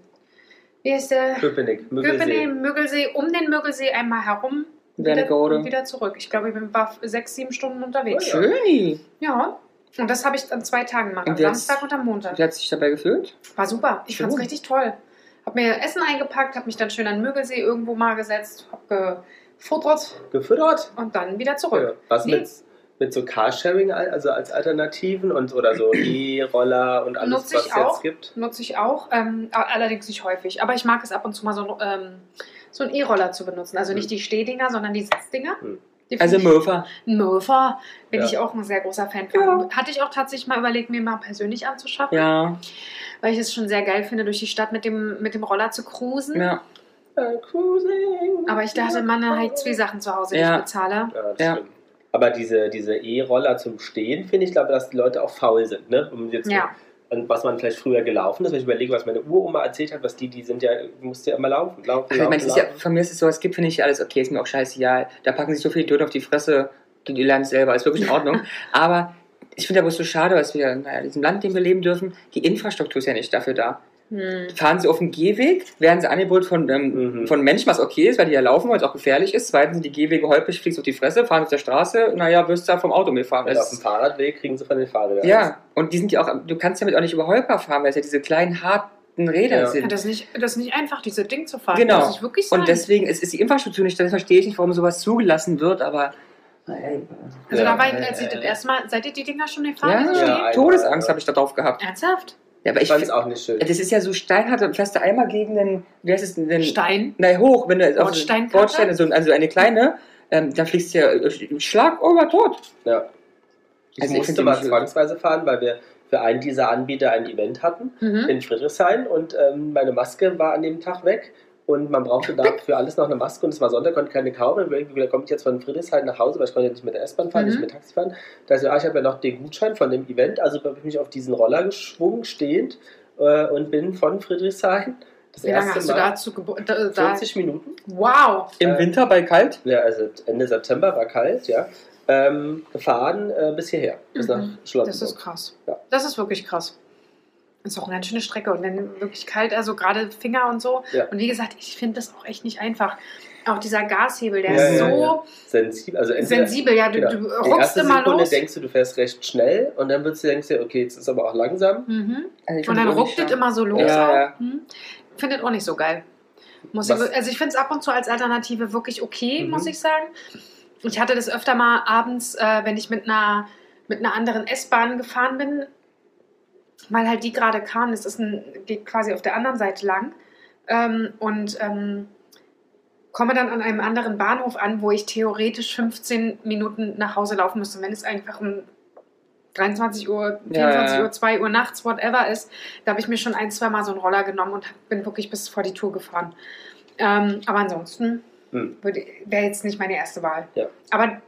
wie heißt der? Köpenick, Köpenick, Müggelsee. Müggelsee, um den Müggelsee einmal herum wieder, und wieder zurück. Ich glaube, ich bin, war sechs, sieben Stunden unterwegs. Oh ja. Schöni. Ja. Und das habe ich an zwei Tagen gemacht, am Und jetzt- Samstag und am Montag. Wie hat sich dabei gefühlt? War super. Ich fand es richtig toll. Hab mir Essen eingepackt, habe mich dann schön an den Müggelsee irgendwo mal gesetzt, hab gefuttert Gefüttert? und dann wieder Ja. zurück. Was Nee. mit, mit so Carsharing, also als Alternativen und oder so E-Roller und alles, Nutze was es auch. jetzt gibt? Nutze ich auch, ähm, allerdings nicht häufig. Aber ich mag es ab und zu mal so, ähm, so einen E-Roller zu benutzen. Also nicht die Stehdinger, sondern die Sitzdinger. Hm. Die Also. Ein Mofa bin Ja. ich auch ein sehr großer Fan von. Ja. Hatte ich auch tatsächlich mal überlegt, mir mal persönlich anzuschaffen, Ja, weil ich es schon sehr geil finde, durch die Stadt mit dem, mit dem Roller zu cruisen. ja. Äh, Cruising. Aber ich dachte, man hat zwei Sachen zu Hause, die Ja. ich bezahle. Ja, das Ja. stimmt. Aber diese, diese E-Roller zum Stehen, finde ich, glaube, dass die Leute auch faul sind. Ne? Um jetzt Ja. An was man vielleicht früher gelaufen ist. Wenn ich überlege, was meine Uroma erzählt hat, was die, die sind ja, du musst ja immer laufen, laufen, Also, ich laufen, meine, ja, von mir ist es so, es gibt, finde ich, alles okay, ist mir auch scheißegal. Da packen sich so viele Idioten auf die Fresse, die, die lernen es selber, ist wirklich in Ordnung. Aber ich finde aber so schade, dass wir naja, in diesem Land, in dem wir leben dürfen, die Infrastruktur ist ja nicht dafür da. Hm. Fahren sie auf dem Gehweg, werden sie angeboten von, ähm, Mhm. von Menschen, was okay ist, weil die ja laufen, weil es auch gefährlich ist. Zweitens sind die Gehwege holprig, fliegst auf die Fresse, fahren auf der Straße, naja, wirst du da vom Auto mitfahren. Und Das auf dem Fahrradweg kriegen sie von den Fahrrädern. ja, und die sind ja auch, du kannst damit auch nicht über Holper fahren, weil es ja diese kleinen, harten Räder Ja. Ja, sind. das, ist nicht, das ist nicht einfach, diese Ding zu fahren. Genau. Das muss ich wirklich sagen. Und deswegen ist, ist die Infrastruktur nicht, das verstehe ich nicht, warum sowas zugelassen wird, aber. also Ja. da war ich, als ich das erste Mal, seid ihr die Dinger schon gefahren? Ja, Ja, Todesangst habe ich da drauf gehabt. Ernsthaft? Ja, aber Ich ich fand es auch nicht schön. das ist ja so steinhart, dann fährst du einmal gegen den, wie heißt es denn, den, Stein? nein, hoch, wenn du auf Bordsteinkante? Bordstein, also, also eine kleine, ähm, dann fliegst du ja äh, Schlag über tot. Ja. Ich Also ich musste find mal zwangsweise fahren, weil wir für einen dieser Anbieter ein Event hatten Mhm. in Friedrichshain und ähm, meine Maske war an dem Tag weg. Und man brauchte da für alles noch eine Maske und es war Sonntag, konnte keine kaufen. Und irgendwie komme ich jetzt von Friedrichshain nach Hause, weil ich konnte ja nicht mit der S-Bahn fahren, Mhm. nicht mit Taxi fahren. Da ist ja, ah, ich habe ja noch den Gutschein von dem Event, also habe ich mich auf diesen Roller geschwungen, stehend äh, und bin von Friedrichshain das Wie lange erste hast du Mal dazu geboren? Da, da, 40 Minuten. wow. Im Äh, Winter bei kalt? Ja, also Ende September war kalt, ja. Ähm, gefahren äh, bis hierher, bis Mhm. nach Das Charlottenburg. ist krass. Ja. Das ist wirklich krass. Das ist auch eine ganz schöne Strecke und dann wirklich kalt, also gerade Finger und so. Ja. Und wie gesagt, ich finde das auch echt nicht einfach. Auch dieser Gashebel, der Ja, ist ja, so. Sensibel, also entweder, sensibel. Ja, du, genau. du ruckst immer Sekunde los. denkst du, du fährst recht schnell und dann wird's, denkst du, okay, jetzt ist aber auch langsam. Mhm. Also Und dann ruckt es immer so los. Ja. Hm. Findet auch nicht so geil. Muss ich, also ich finde es ab und zu als Alternative wirklich okay, Mhm. muss ich sagen. Ich hatte das öfter mal abends, äh, wenn ich mit einer, mit einer anderen S-Bahn gefahren bin, weil halt die gerade kam. Das ist ein, geht quasi auf der anderen Seite lang. Ähm, und ähm, komme dann an einem anderen Bahnhof an, wo ich theoretisch 15 Minuten nach Hause laufen müsste. Wenn es einfach um 23 Uhr, 24 Ja, ja. Uhr, 2 Uhr nachts, whatever ist, da habe ich mir schon ein, zwei Mal so einen Roller genommen und bin wirklich bis vor die Tour gefahren. Ähm, aber ansonsten Hm. wäre jetzt nicht meine erste Wahl. Ja. Aber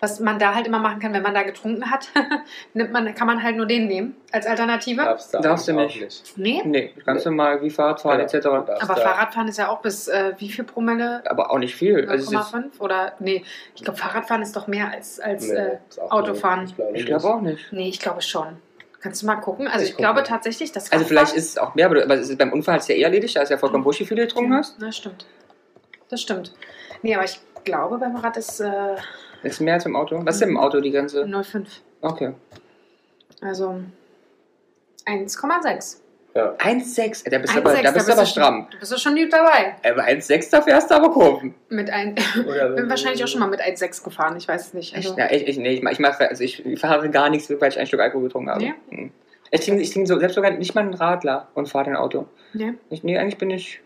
was man da halt immer machen kann, wenn man da getrunken hat, nimmt man, kann man halt nur den nehmen als Alternative. Darfst du, Darfst du nicht. auch Nee. Nee, ganz normal wie Fahrradfahren Ja, etc. du darfst Aber da- Fahrradfahren ist ja auch bis äh, wie viel Promille? Aber auch nicht viel. Also es ist, 0,5 oder nee, ich glaube Fahrradfahren ist doch mehr als, als Nee, äh, Autofahren. nicht. Ich glaube nicht. auch nicht. nee, ich glaube schon. Kannst du mal gucken? Also Ich ich, guck glaube mal. tatsächlich, dass Also vielleicht ist es auch mehr, aber, du, aber es ist, beim Unfall hat es ja eh erledigt, da ist ja vollkommen wurscht, wie viel du getrunken hast. Ja, stimmt. Das stimmt. Nee, aber ich glaube, beim Rad ist äh, Ist mehr als im Auto. Was ist denn im Auto die Grenze? 0,5. Okay. Also 1,6. Ja. 1,6. Da bist du 1,6, aber, da bist du aber schon- stramm. Du bist doch schon gut dabei. Aber 1,6, da fährst du aber Kurven. Mit ein, Oder bin wahrscheinlich auch schon mal mit 1,6 gefahren. Ich weiß es nicht. Also, Echt? Ja, ich, ich, nee, ich, mach- ich mache, also ich, fahre gar nichts, weil ich ein Stück Alkohol getrunken habe. Nee? Hm. Ich trinke, ich trinke so, selbst sogar nicht mal einen Radler und fahre ein Auto. nee, Ich, nee, eigentlich bin ich,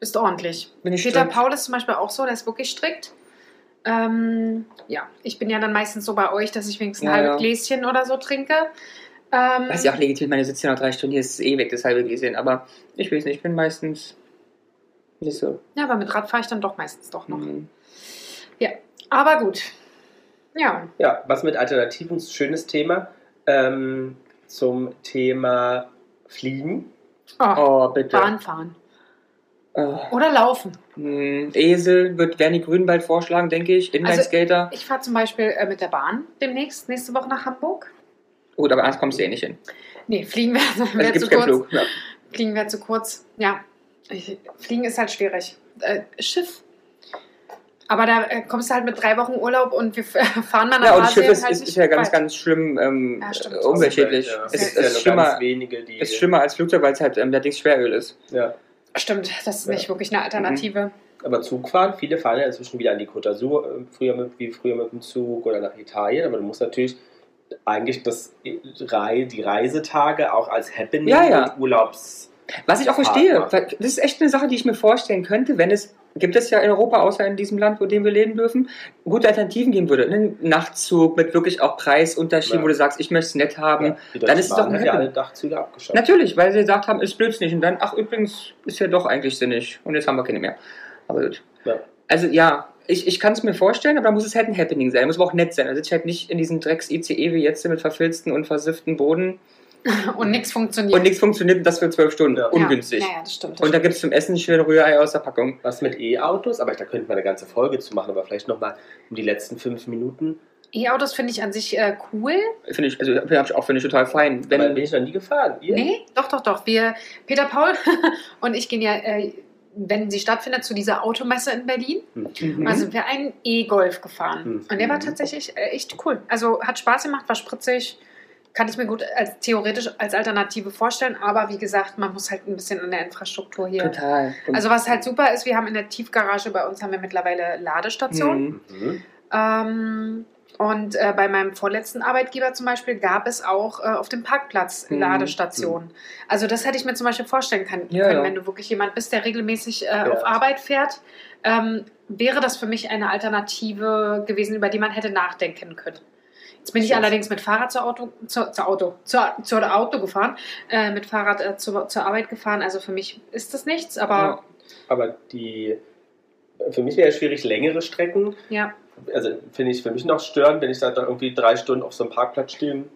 ist ordentlich. bin ich Peter strikt. Paul ist zum Beispiel auch so, der ist wirklich strikt. Ähm, ja, ich bin ja dann meistens so bei euch, dass ich wenigstens ein Ja, halbes ja. Gläschen oder so trinke. Ähm, Das ist ja auch legitim, meine sitze ja noch drei Stunden, hier ist es eh weg, das halbe Gläschen. Aber ich weiß nicht, ich bin meistens nicht so. ja, aber mit Rad fahre ich dann doch meistens doch noch. hm. Aber gut. Ja, Ja, was mit Alternativen, schönes Thema. Ähm, zum Thema Fliegen. oh, Oh, bitte. Bahn fahren. Oh. Oder laufen. Hm, Esel wird, werden die Grünen bald vorschlagen, denke ich. Inline-Skater. Ich fahre zum Beispiel äh, mit der Bahn demnächst, nächste Woche nach Hamburg. Gut, aber anders kommst du eh nicht hin. Nee, fliegen wäre Also wär gibt zu es keinen kurz. Flug. Ja. Fliegen wäre zu kurz. Ja, ich, fliegen ist halt schwierig. Äh, Schiff. Aber da äh, kommst du halt mit drei Wochen Urlaub und wir fahren dann Ja, nach und Asien Schiff ist, halt ist, ist ja ganz, weit. ganz schlimm ähm, Ja, äh, umweltschädlich. Ja, Es ja schlimmer, wenige, ist schlimmer als Flugzeug, weil es halt ähm, allerdings Schweröl ist. Ja. Stimmt, das ist nicht Ja. wirklich eine Alternative. Aber Zugfahren, viele fahren ja inzwischen wieder an die Côte d'Azur, äh, früher mit, wie früher mit dem Zug oder nach Italien, aber du musst natürlich eigentlich das Rei- die Reisetage auch als Happening Ja, ja. Urlaubs. Was ich auch verstehe, das ist echt eine Sache, die ich mir vorstellen könnte, wenn es, gibt es ja in Europa, außer in diesem Land, wo dem wir leben dürfen, gute Alternativen geben würde. Einen Nachtzug mit wirklich auch Preisunterschieden, Ja. wo du sagst, ich möchte es nett haben. Ja, dann ist es doch ein hat ja alle Dachzüge abgeschafft. Natürlich, weil sie gesagt haben, ist blödsinnig. Und dann, ach übrigens, ist ja doch eigentlich sinnig. Und jetzt haben wir keine mehr. Aber gut. Ja. Also ja, ich, ich kann es mir vorstellen, aber da muss es halt ein Happening sein. Muss aber auch nett sein. Also ich halt nicht in diesen Drecks-ICE wie jetzt mit verfilzten und versifften Boden Und nichts funktioniert. und nichts funktioniert und das für zwölf Stunden. Ja. Ungünstig. Ja, ja, das stimmt. Das Und da gibt es zum Essen schön Rührei aus der Packung. Was mit E-Autos, aber da könnte man eine ganze Folge zu machen, aber vielleicht nochmal um die letzten fünf Minuten. E-Autos finde ich an sich äh, cool. Finde ich, also hab ich auch finde ich total fein. Wenn, bin ich noch nie gefahren. Ihr? Nee, doch, doch, doch. Wir, Peter Paul und ich gehen ja, äh, wenn sie stattfindet, zu dieser Automesse in Berlin. Mhm. Da sind wir einen E-Golf gefahren. Mhm. Und der war tatsächlich äh, echt cool. Also hat Spaß gemacht, war spritzig. Kann ich mir gut als theoretisch als Alternative vorstellen. Aber wie gesagt, man muss halt ein bisschen an der Infrastruktur hier. total. Also was halt super ist, wir haben in der Tiefgarage bei uns haben wir mittlerweile Ladestationen. Mhm. Mhm. Ähm, und äh, bei meinem vorletzten Arbeitgeber zum Beispiel gab es auch äh, auf dem Parkplatz Mhm. Ladestationen. Also das hätte ich mir zum Beispiel vorstellen kann, Ja, können, ja. wenn du wirklich jemand bist, der regelmäßig äh, auf Arbeit fährt, ähm, wäre das für mich eine Alternative gewesen, über die man hätte nachdenken können. Jetzt bin ich allerdings mit Fahrrad zur Auto, zur, zur Auto, zur, zur Auto gefahren, äh, mit Fahrrad äh, zur, zur Arbeit gefahren. Also für mich ist das nichts, aber Aber die, für mich wäre es schwierig, längere Strecken. ja. Also finde ich für mich noch störend, wenn ich da irgendwie drei Stunden auf so einem Parkplatz stehen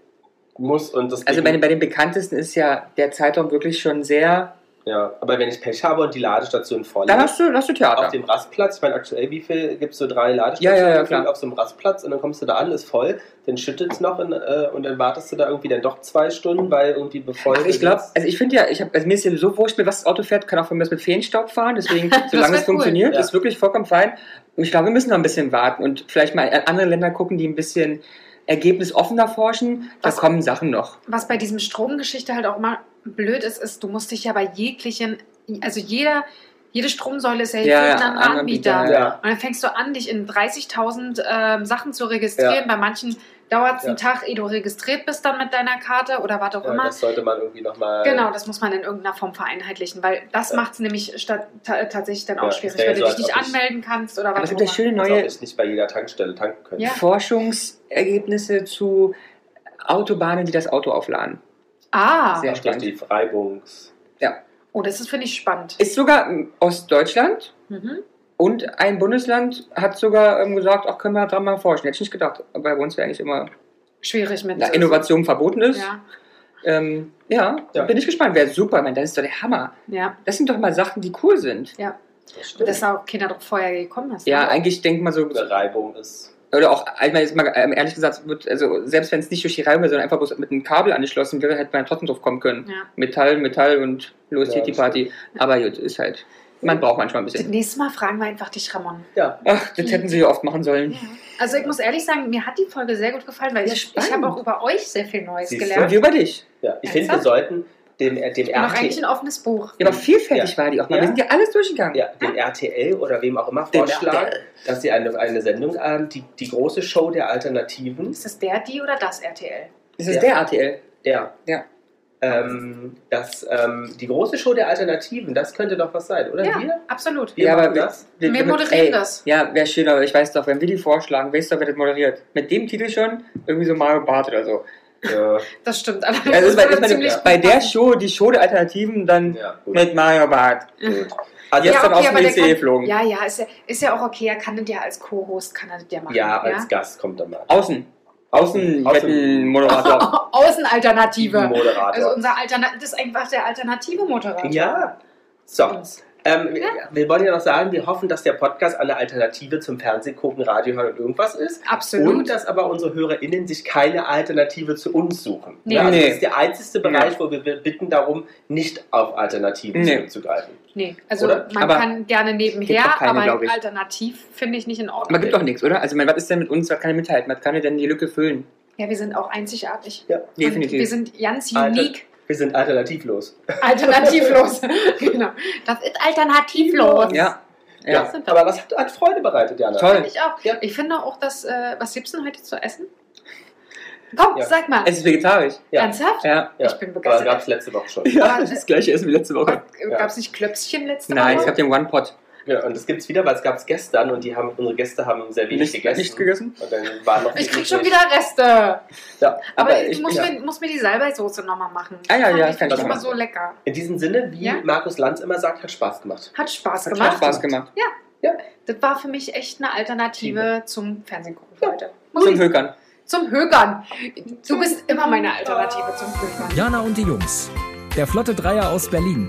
muss und das Also bei den, bei den bekanntesten ist ja der Zeitraum wirklich schon sehr. Ja, aber wenn ich Pech habe und die Ladestation voll ist, hast du, hast du auf Theater. dem Rastplatz, ich meine aktuell, wie viel gibt es so drei Ladestationen Ja, ja, ja, klar. auf so einem Rastplatz und dann kommst du da an, ist voll, dann schüttet es noch in, äh, und dann wartest du da irgendwie dann doch zwei Stunden, weil irgendwie bevor Ach, ich glaube, also ich finde ja, ich hab, also mir ist ja so wurscht, mit was das Auto fährt, kann auch von mir mit Feenstaub fahren, deswegen, solange es cool. funktioniert, Ja. ist wirklich vollkommen fein. Und ich glaube, wir müssen noch ein bisschen warten und vielleicht mal in andere Länder gucken, die ein bisschen ergebnisoffener forschen. Da Was- kommen Sachen noch. Was bei diesem Stromgeschichte halt auch mal blöd ist, ist, du musst dich ja bei jeglichen, also jeder, jede Stromsäule ist ja, Ja, für ja, anderen Anbieter, Anbieter. ja. Und dann fängst du an, dich in 30.000 ähm, Sachen zu registrieren. Ja. Bei manchen dauert es Ja. einen Tag, ehe du registriert bist dann mit deiner Karte oder was auch ja, immer. das sollte man irgendwie nochmal. Genau, das muss man in irgendeiner Form vereinheitlichen, weil das Ja. macht es nämlich statt, tatsächlich dann auch Ja, schwierig, es wenn du so, dich nicht ob ich- anmelden kannst oder was es auch gibt ja immer. schöne Als ob neue ich nicht bei jeder Tankstelle tanken könnte. Ja. Forschungsergebnisse zu Autobahnen, die das Auto aufladen. Ah, Sehr durch die Reibungs. oh, das ist, finde ich, spannend. Ist sogar ähm, aus Deutschland Mhm. und ein Bundesland hat sogar ähm, gesagt, ach, können wir dran mal forschen. Hätte ich nicht gedacht. Aber bei uns wäre eigentlich immer Schwierig mit na, Innovation verboten ist. Ja, Ähm, ja, Ja. bin ich gespannt. Wäre super. Ich meine, das ist doch der Hammer. ja. Das sind doch mal Sachen, die cool sind. Das stimmt. Dass da auch Kinder drauf vorher gekommen ist. Ja, ne? eigentlich denkt man so, Reibung ist. Oder auch, ähm, ehrlich gesagt, wird, also selbst wenn es nicht durch die Reibung wäre, sondern einfach bloß mit einem Kabel angeschlossen wäre, hätte man trotzdem drauf kommen können. Ja. Metall, Metall und los Ja, geht die das Party. Aber gut, ist halt, man braucht manchmal ein Das bisschen. nächste Mal fragen wir einfach dich, Ramon. Ja. Ach, das hätten sie ja oft machen sollen. Also ich muss ehrlich sagen, mir hat die Folge sehr gut gefallen, weil Ja, ich, ich habe auch über euch sehr viel Neues Siehst du? Und gelernt. wie über dich. ja. Ich finde, wir sollten dem, äh, dem Ich bin doch eigentlich RTL. ein offenes Buch. Ja, aber vielfältig war die auch mal. Ja. Wir sind ja alles durchgegangen. Ja, dem RTL oder wem auch immer Dem vorschlagen, RTL. dass sie eine, eine Sendung haben, die, die große Show der Alternativen. Ist das der, die oder das RTL? Ist Ja. der RTL. Ja. Ja. Ähm, das, ähm, die große Show der Alternativen, das könnte doch was sein, oder? Ja, Wir? absolut. Wir Ja, machen aber das? Wir, Wir moderieren das. Ja, wäre schön, aber ich weiß doch, wenn wir die vorschlagen, weißt du, wer das moderiert. Mit dem Titel schon, irgendwie so Mario Barth oder so. Ja, Das stimmt. Ja, das ist ist gut bei der. Show, die Show der Alternativen, dann ja mit Mario Barth. gut. Also Jetzt ja, dann aus dem aber der ICE geflogen. Ja, ja, ist ja, ist ja auch okay. Er kann das ja als Co-Host, kann er das ja machen. ja, als Gast kommt er mal. Außen. Außen, Außen- Moderator. Außenalternative. Moderator. Also unser Alterna das ist einfach der alternative Moderator. ja. So, Uns. Ähm, wir- Ja. wir wollen ja noch sagen, wir hoffen, dass der Podcast eine Alternative zum Fernsehen gucken, Radio hören und irgendwas ist. Absolut. Und dass aber unsere HörerInnen sich keine Alternative zu uns suchen. Nee. Ja, also Nee. Das ist der einzige Bereich, wo wir bitten darum, nicht auf Alternativen Nee. zurückzugreifen. Nee, also Oder? man Aber kann gerne nebenher, keine, aber alternativ finde ich nicht in Ordnung. Aber gibt doch nichts, oder? Also, ich meine, was ist denn mit uns? Was kann er mithalten? Was kann er denn die Lücke füllen? Ja, wir sind auch einzigartig. Ja. Und Definitiv. wir sind ganz Alter. unique. Wir sind alternativlos. Alternativlos. genau. Das ist alternativlos. Ja. Ja, Ja. aber das hat, hat Freude bereitet, Jana. Toll. Finde ich auch. Ja. Ich finde auch, dass. Äh, was gibt's denn heute zu essen? Komm, Ja. sag mal. Es ist vegetarisch. Ja. Ernsthaft? Ja. Ja. Ich bin Aber begeistert. gab es letzte Woche schon. Ja, das ist das gleiche Essen wie letzte Woche. Gab es nicht Klöpschen letzte Nein, es Woche? gab den One-Pot. Ja, und das gibt es wieder, weil es gab es gestern und die haben, unsere Gäste haben sehr wenig Nicht, gegessen. nichts gegessen? Und dann waren noch Ich krieg schon wieder Reste. Ja. Aber, Aber ich, muss, ja. mir, muss mir die Salbeisoße nochmal machen. Ah, ja, ja, ich kann ich nicht immer machen. so lecker. In diesem Sinne, wie Ja? Markus Lanz immer sagt, hat Spaß gemacht. Hat Spaß Hat gemacht. Spaß gemacht. Das war für mich echt eine Alternative zum Fernsehen gucken für heute. Muss Zum Hökern. Zum Högern. Du bist immer meine Alternative zum Högern. Jana und die Jungs. Der Flotte Dreier aus Berlin.